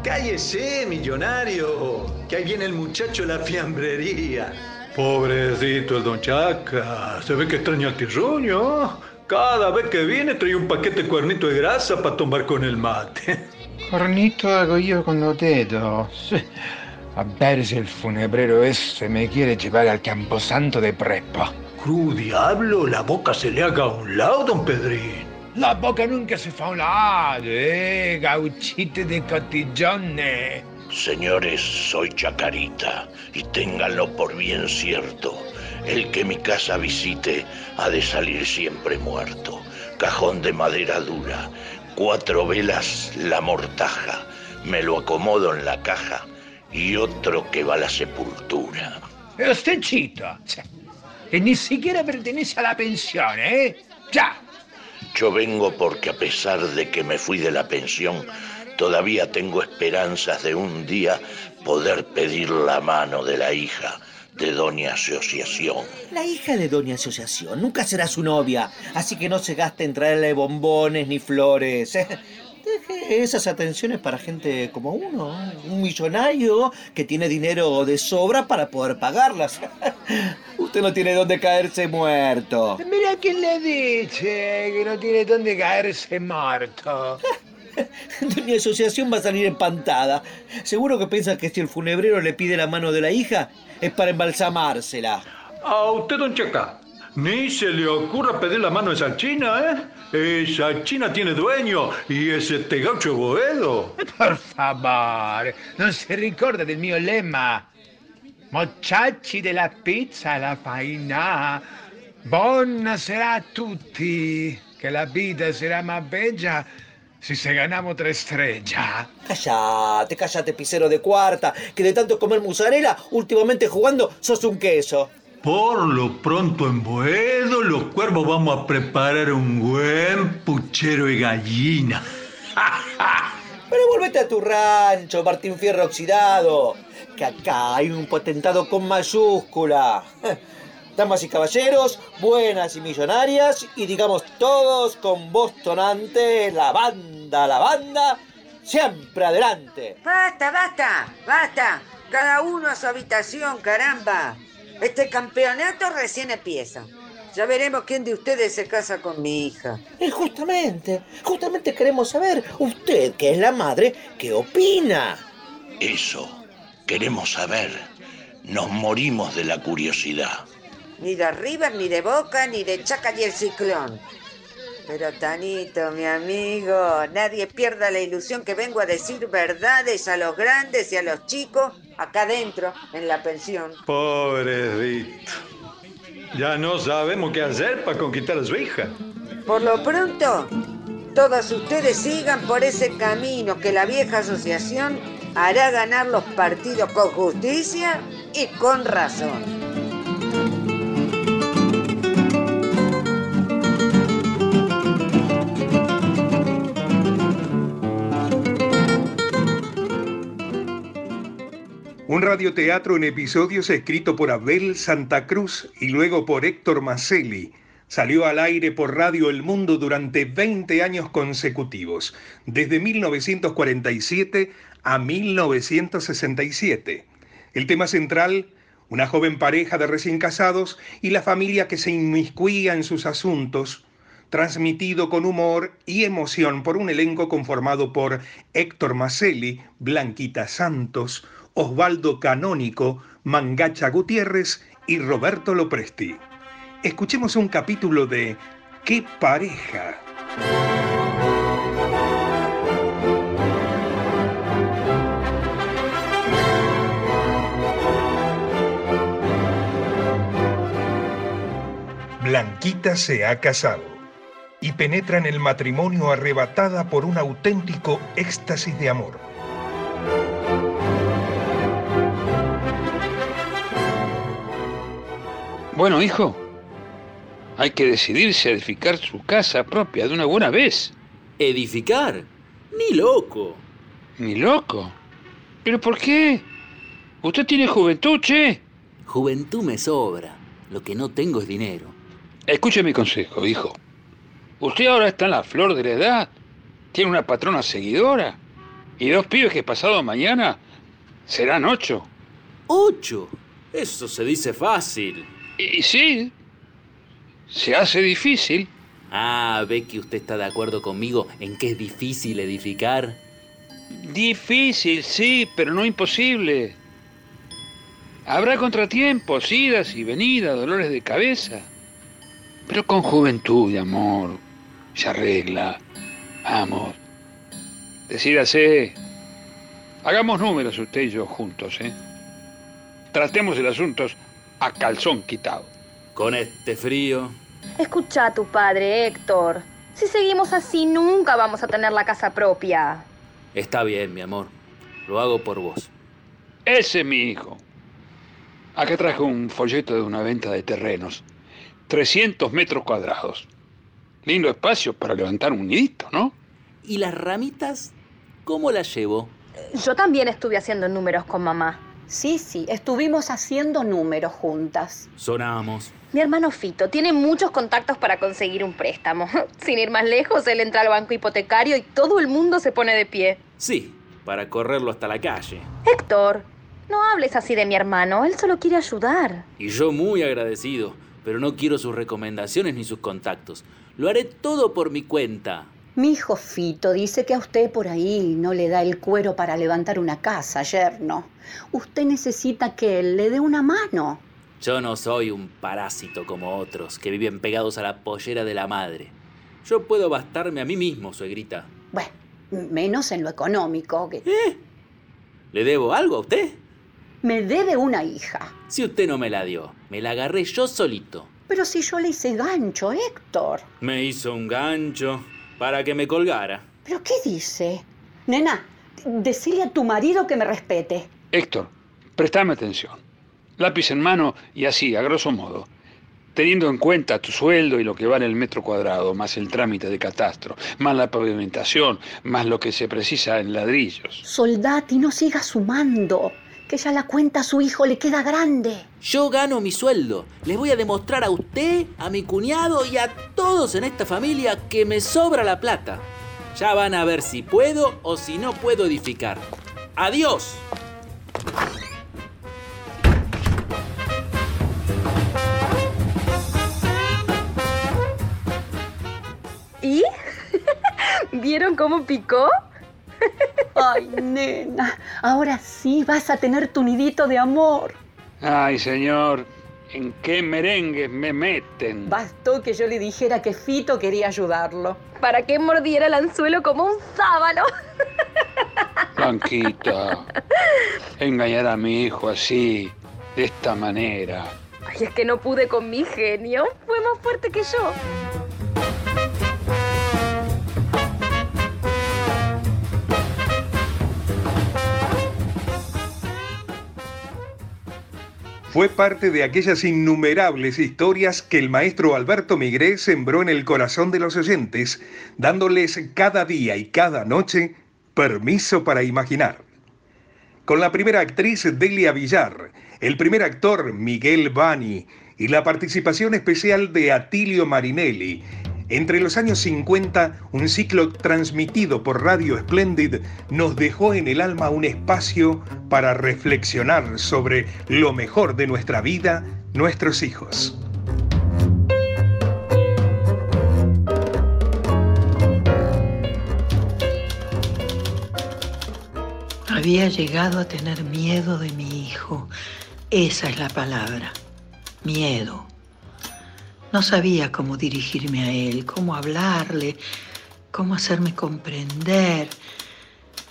Cállese, millonario, que ahí viene el muchacho de la fiambrería. Pobrecito el don Chaca, se ve que extraña al tirruño. Cada vez que viene trae un paquete de cuernito de grasa para tomar con el mate. Cornito hago yo con los dedos. A ver si el funebrero ese me quiere llevar al camposanto de prepa. Cru diablo, la boca se le haga a un lado, don Pedrín. La boca nunca se fa a un lado, eh, gauchite de cotillone. Señores, soy Chacarita y ténganlo por bien cierto. El que mi casa visite ha de salir siempre muerto. Cajón de madera dura, cuatro velas la mortaja, me lo acomodo en la caja y otro que va a la sepultura. Pero usted chito, que ni siquiera pertenece a la pensión, ¿eh? Ya. Yo vengo porque a pesar de que me fui de la pensión, todavía tengo esperanzas de un día poder pedir la mano de la hija de Doña Asociación. La hija de Doña Asociación nunca será su novia, así que no se gaste en traerle bombones ni flores. ¿eh? Deje esas atenciones para gente como uno, un millonario que tiene dinero de sobra para poder pagarlas. Usted no tiene dónde caerse muerto. Mira quién le dice que no tiene dónde caerse muerto. Doña Asociación va a salir empantada. Seguro que piensa que si el funebrero le pide la mano de la hija es para embalsamársela. A usted, don Checa, ni se le ocurra pedir la mano a esa china, ¿eh? Esa china tiene dueño y es este gaucho boedo. Por favor, no se recuerda del mío lema. Muchachi de la pizza la faina. Buona será a tutti, que la vida será más bella si se ganamos tres estrellas. Cállate, cállate, pisero de cuarta, que de tanto comer musarela, últimamente jugando sos un queso. Por lo pronto en Boedo, los cuervos vamos a preparar un buen puchero de gallina. Pero volvete a tu rancho, Martín Fierro oxidado, que acá hay un potentado con mayúscula. Damas y caballeros, buenas y millonarias, y digamos todos con voz tonante, la banda, la banda, siempre adelante. Basta, basta, basta. Cada uno a su habitación, caramba. Este campeonato recién empieza. Ya veremos quién de ustedes se casa con mi hija. Y justamente, justamente queremos saber, usted que es la madre, ¿qué opina? Eso, queremos saber. Nos morimos de la curiosidad. Ni de River, ni de Boca, ni de Chaca y el Ciclón. Pero Tanito, mi amigo, nadie pierda la ilusión que vengo a decir verdades a los grandes y a los chicos acá adentro, en la pensión. Pobrecito. Ya no sabemos qué hacer para conquistar a su hija. Por lo pronto, todos ustedes sigan por ese camino que la vieja asociación hará ganar los partidos con justicia y con razón. Un radioteatro en episodios escrito por Abel Santa Cruz y luego por Héctor Maselli. Salió al aire por Radio El Mundo durante 20 años consecutivos, desde 1947 a 1967. El tema central, una joven pareja de recién casados y la familia que se inmiscuía en sus asuntos, transmitido con humor y emoción por un elenco conformado por Héctor Maselli, Blanquita Santos, Osvaldo Canónico, Mangacha Gutiérrez y Roberto Lopresti. Escuchemos un capítulo de ¿Qué pareja? Blanquita se ha casado y penetra en el matrimonio arrebatada por un auténtico éxtasis de amor Bueno, hijo, hay que decidirse a edificar su casa propia de una buena vez. ¿Edificar? Ni loco. ¿Ni loco? ¿Pero por qué? ¿Usted tiene juventud, che? Juventud me sobra. Lo que no tengo es dinero. Escuche mi consejo, hijo. Usted ahora está en la flor de la edad. Tiene una patrona seguidora. Y dos pibes que pasado mañana serán ocho. ¿Ocho? Eso se dice fácil. Y sí, se hace difícil. Ah, ve que usted está de acuerdo conmigo en que es difícil edificar. Difícil, sí, pero no imposible. Habrá contratiempos, idas y venidas, dolores de cabeza. Pero con juventud y amor se arregla. Vamos. Decídase. Hagamos números usted y yo juntos, ¿eh? Tratemos el asunto a calzón quitado. Con este frío. Escucha a tu padre, Héctor. Si seguimos así, nunca vamos a tener la casa propia. Está bien, mi amor. Lo hago por vos. Ese es mi hijo. Acá traje un folleto de una venta de terrenos. 300 metros cuadrados. Lindo espacio para levantar un nidito, ¿no? ¿Y las ramitas? ¿Cómo las llevo? Yo también estuve haciendo números con mamá. Sí, sí, estuvimos haciendo números juntas. Sonamos. Mi hermano Fito tiene muchos contactos para conseguir un préstamo. Sin ir más lejos, él entra al banco hipotecario y todo el mundo se pone de pie. Sí, para correrlo hasta la calle. Héctor, no hables así de mi hermano, él solo quiere ayudar. Y yo muy agradecido, pero no quiero sus recomendaciones ni sus contactos. Lo haré todo por mi cuenta. Mi hijo Fito dice que a usted por ahí no le da el cuero para levantar una casa, yerno. Usted necesita que él le dé una mano. Yo no soy un parásito como otros que viven pegados a la pollera de la madre. Yo puedo bastarme a mí mismo, suegrita. Bueno, menos en lo económico. Que... ¿Eh? ¿Le debo algo a usted? Me debe una hija. Si usted no me la dio, me la agarré yo solito. Pero si yo le hice gancho, Héctor. Me hizo un gancho para que me colgara. ¿Pero qué dice? Nena, decile a tu marido que me respete. Héctor, prestame atención. Lápiz en mano y así, a grosso modo. Teniendo en cuenta tu sueldo y lo que vale el metro cuadrado, más el trámite de catastro, más la pavimentación, más lo que se precisa en ladrillos. Soldati, no siga sumando que ya la cuenta a su hijo le queda grande. Yo gano mi sueldo. Les voy a demostrar a usted, a mi cuñado y a todos en esta familia que me sobra la plata. Ya van a ver si puedo o si no puedo edificar. ¡Adiós! ¿Y? ¿Vieron cómo picó? Ay, nena, ahora sí vas a tener tu nidito de amor. Ay, señor, ¿en qué merengues me meten? Bastó que yo le dijera que Fito quería ayudarlo. Para que mordiera el anzuelo como un sábano. Blanquita, engañar a mi hijo así, de esta manera. Ay, es que no pude con mi genio. Fue más fuerte que yo. Fue parte de aquellas innumerables historias que el maestro Alberto Migré sembró en el corazón de los oyentes, dándoles cada día y cada noche permiso para imaginar. Con la primera actriz Delia Villar, el primer actor Miguel Bani y la participación especial de Atilio Marinelli, entre los años 50, un ciclo transmitido por Radio Splendid nos dejó en el alma un espacio para reflexionar sobre lo mejor de nuestra vida, nuestros hijos. Había llegado a tener miedo de mi hijo. Esa es la palabra. Miedo. No sabía cómo dirigirme a él, cómo hablarle, cómo hacerme comprender.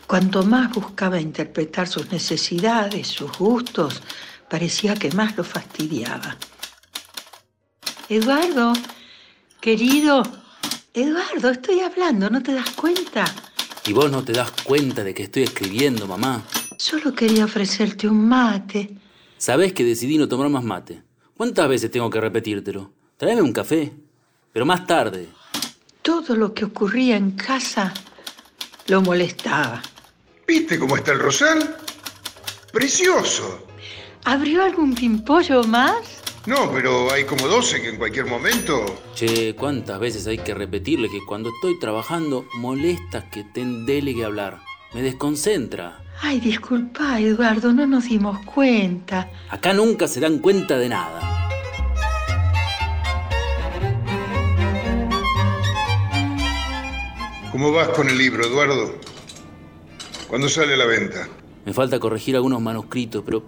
Cuanto más buscaba interpretar sus necesidades, sus gustos, parecía que más lo fastidiaba. Eduardo, querido, Eduardo, estoy hablando, ¿no te das cuenta? ¿Y vos no te das cuenta de que estoy escribiendo, mamá? Solo quería ofrecerte un mate. Sabés que decidí no tomar más mate. ¿Cuántas veces tengo que repetírtelo? Tráeme un café. Pero más tarde. Todo lo que ocurría en casa lo molestaba. ¿Viste cómo está el rosal? Precioso. ¿Abrió algún pimpollo más? No, pero hay como 12 que en cualquier momento... Che, ¿cuántas veces hay que repetirle que cuando estoy trabajando molesta que ten delegue hablar? Me desconcentra. Ay, disculpa, Eduardo, no nos dimos cuenta. Acá nunca se dan cuenta de nada. ¿Cómo vas con el libro, Eduardo? ¿Cuándo sale a la venta? Me falta corregir algunos manuscritos, pero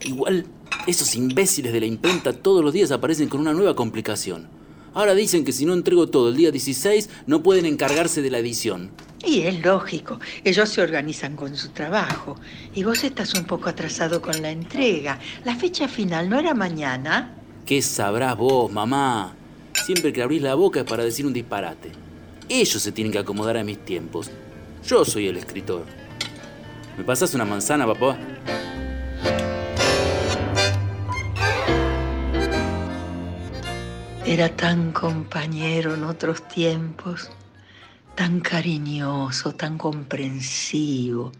igual esos imbéciles de la imprenta todos los días aparecen con una nueva complicación. Ahora dicen que si no entrego todo el día 16 no pueden encargarse de la edición. Y es lógico, ellos se organizan con su trabajo. Y vos estás un poco atrasado con la entrega. La fecha final no era mañana. ¿Qué sabrás vos, mamá? Siempre que abrís la boca es para decir un disparate. Ellos se tienen que acomodar a mis tiempos. Yo soy el escritor. ¿Me pasas una manzana, papá? Era tan compañero en otros tiempos, tan cariñoso, tan comprensivo.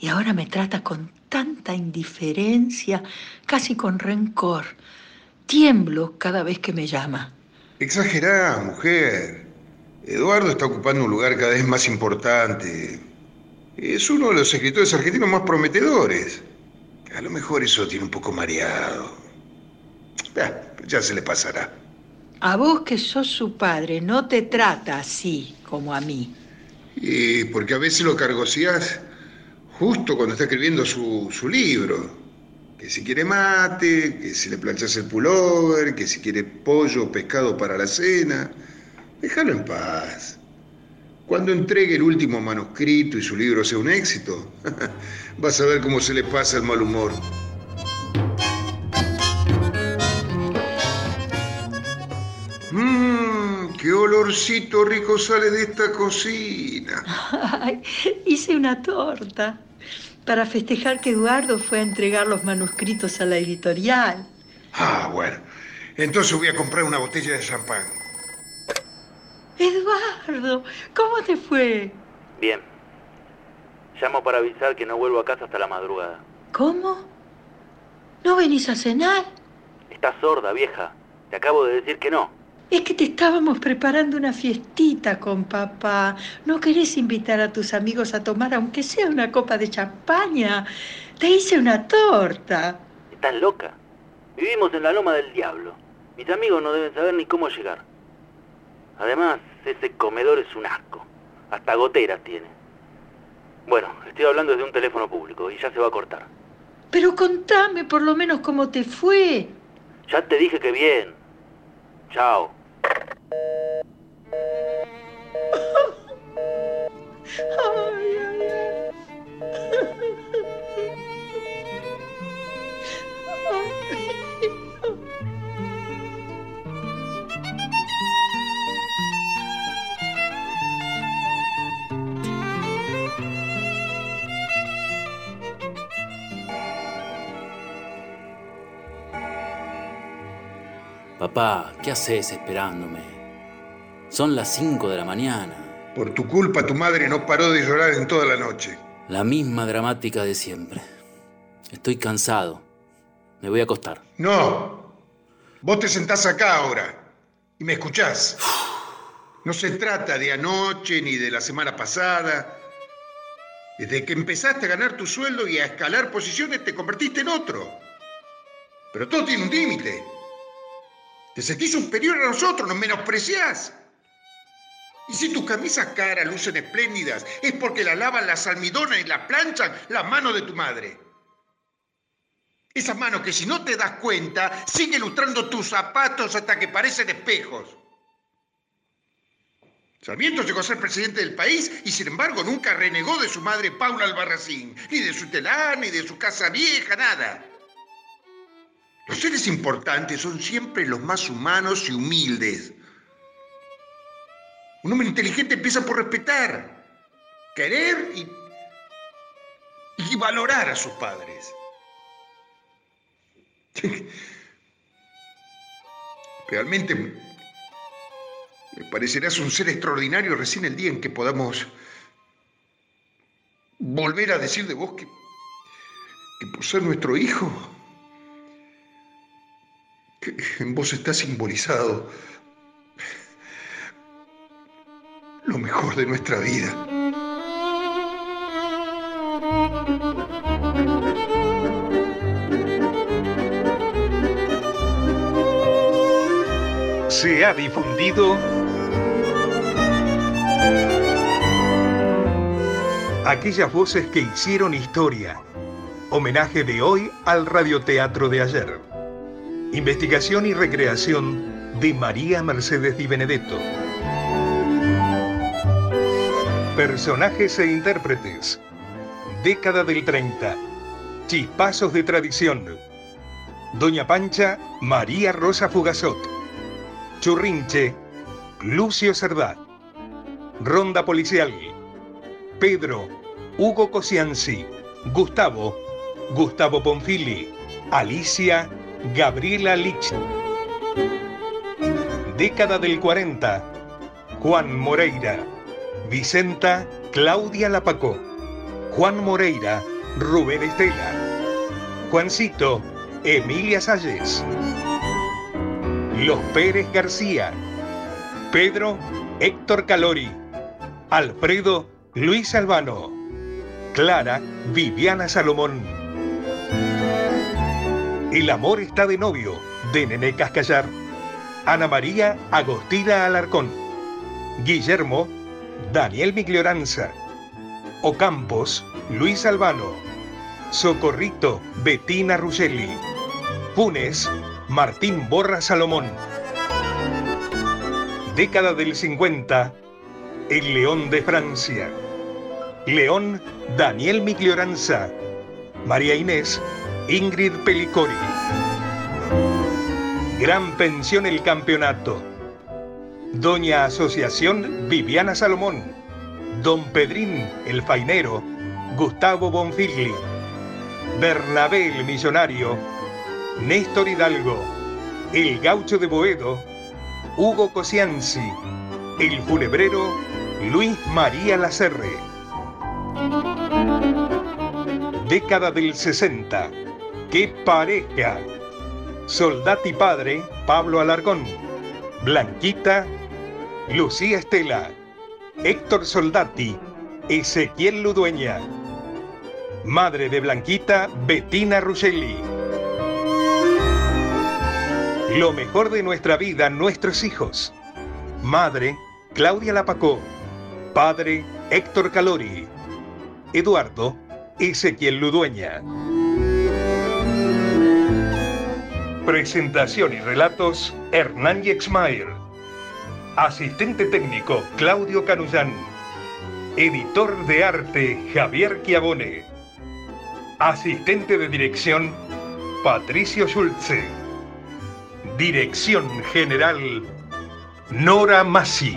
Y ahora me trata con tanta indiferencia, casi con rencor. Tiemblo cada vez que me llama. Exagerá, mujer. Eduardo está ocupando un lugar cada vez más importante. Es uno de los escritores argentinos más prometedores. A lo mejor eso tiene un poco mareado. Ya, ya se le pasará. A vos que sos su padre, no te trata así como a mí. Y porque a veces lo cargocías justo cuando está escribiendo su, su libro. Que si quiere mate, que si le planchas el pullover, que si quiere pollo o pescado para la cena. Déjalo en paz. Cuando entregue el último manuscrito y su libro sea un éxito, vas a ver cómo se le pasa el mal humor. Mmm, qué olorcito rico sale de esta cocina. Ay, hice una torta para festejar que Eduardo fue a entregar los manuscritos a la editorial. Ah, bueno. Entonces voy a comprar una botella de champán. Eduardo, ¿cómo te fue? Bien. Llamo para avisar que no vuelvo a casa hasta la madrugada. ¿Cómo? ¿No venís a cenar? Estás sorda, vieja. Te acabo de decir que no. Es que te estábamos preparando una fiestita con papá. ¿No querés invitar a tus amigos a tomar, aunque sea una copa de champaña? Te hice una torta. Estás loca. Vivimos en la loma del diablo. Mis amigos no deben saber ni cómo llegar. Además, ese comedor es un asco. Hasta goteras tiene. Bueno, estoy hablando desde un teléfono público y ya se va a cortar. Pero contame por lo menos cómo te fue. Ya te dije que bien. Chao. Papá, ¿qué haces esperándome? Son las 5 de la mañana. Por tu culpa tu madre no paró de llorar en toda la noche. La misma dramática de siempre. Estoy cansado. Me voy a acostar. No. Vos te sentás acá ahora y me escuchás. No se trata de anoche ni de la semana pasada. Desde que empezaste a ganar tu sueldo y a escalar posiciones te convertiste en otro. Pero todo tiene un límite. Te sentís superior a nosotros, nos menospreciás. Y si tus camisas caras lucen espléndidas, es porque la lavan, las almidonas y las planchan las manos de tu madre. Esas manos que si no te das cuenta, siguen lustrando tus zapatos hasta que parecen espejos. Sarmiento llegó a ser presidente del país y sin embargo nunca renegó de su madre Paula Albarracín, ni de su telar, ni de su casa vieja, nada. Los seres importantes son siempre los más humanos y humildes. Un hombre inteligente empieza por respetar, querer y, valorar a sus padres. Realmente me parecerás un ser extraordinario recién el día en que podamos volver a decir de vos que, por ser nuestro hijo, en vos está simbolizado lo mejor de nuestra vida. Se ha difundido aquellas voces que hicieron historia. Homenaje de hoy al radioteatro de ayer. Investigación y recreación de María Mercedes Di Benedetto. Personajes e intérpretes. Década del 30. Chispazos de tradición. Doña Pancha, María Rosa Fugazot. Churrinche, Lucio Cerdá. Ronda Policial. Pedro, Hugo Cosianzi. Gustavo, Gustavo Ponfili. Alicia, Gabriela Lich. Década del 40. Juan Moreira. Vicenta, Claudia Lapacó. Juan Moreira, Rubén Estela. Juancito, Emilia Salles. Los Pérez García. Pedro, Héctor Calori. Alfredo, Luis Albano. Clara, Viviana Salomón. El amor está de novio, de Nené Cascallar. Ana María Agostina Alarcón. Guillermo, Daniel Miglioranza. Ocampos, Luis Albano. Socorrito, Bettina Ruggelli. Funes, Martín Borra Salomón. Década del 50, El León de Francia. León, Daniel Miglioranza. María Inés, Ingrid Pelicori. Gran pensión el campeonato. Doña Asociación Viviana Salomón. Don Pedrín el Fainero. Gustavo Bonfigli. Bernabé el Millonario. Néstor Hidalgo. El Gaucho de Boedo. Hugo Cosianzi. El Funebrero Luis María Lacerre. Década del 60. ¡Qué pareja! Soldati padre, Pablo Alarcón. Blanquita, Lucía Estela. Héctor Soldati, Ezequiel Ludueña. Madre de Blanquita, Bettina Ruggelli. Lo mejor de nuestra vida, nuestros hijos. Madre, Claudia Lapacó. Padre, Héctor Calori. Eduardo, Ezequiel Ludueña. Presentación y relatos, Hernán Yexmayer. Asistente técnico, Claudio Canullán. Editor de arte, Javier Chiavone. Asistente de dirección, Patricio Schulze. Dirección General, Nora Massi.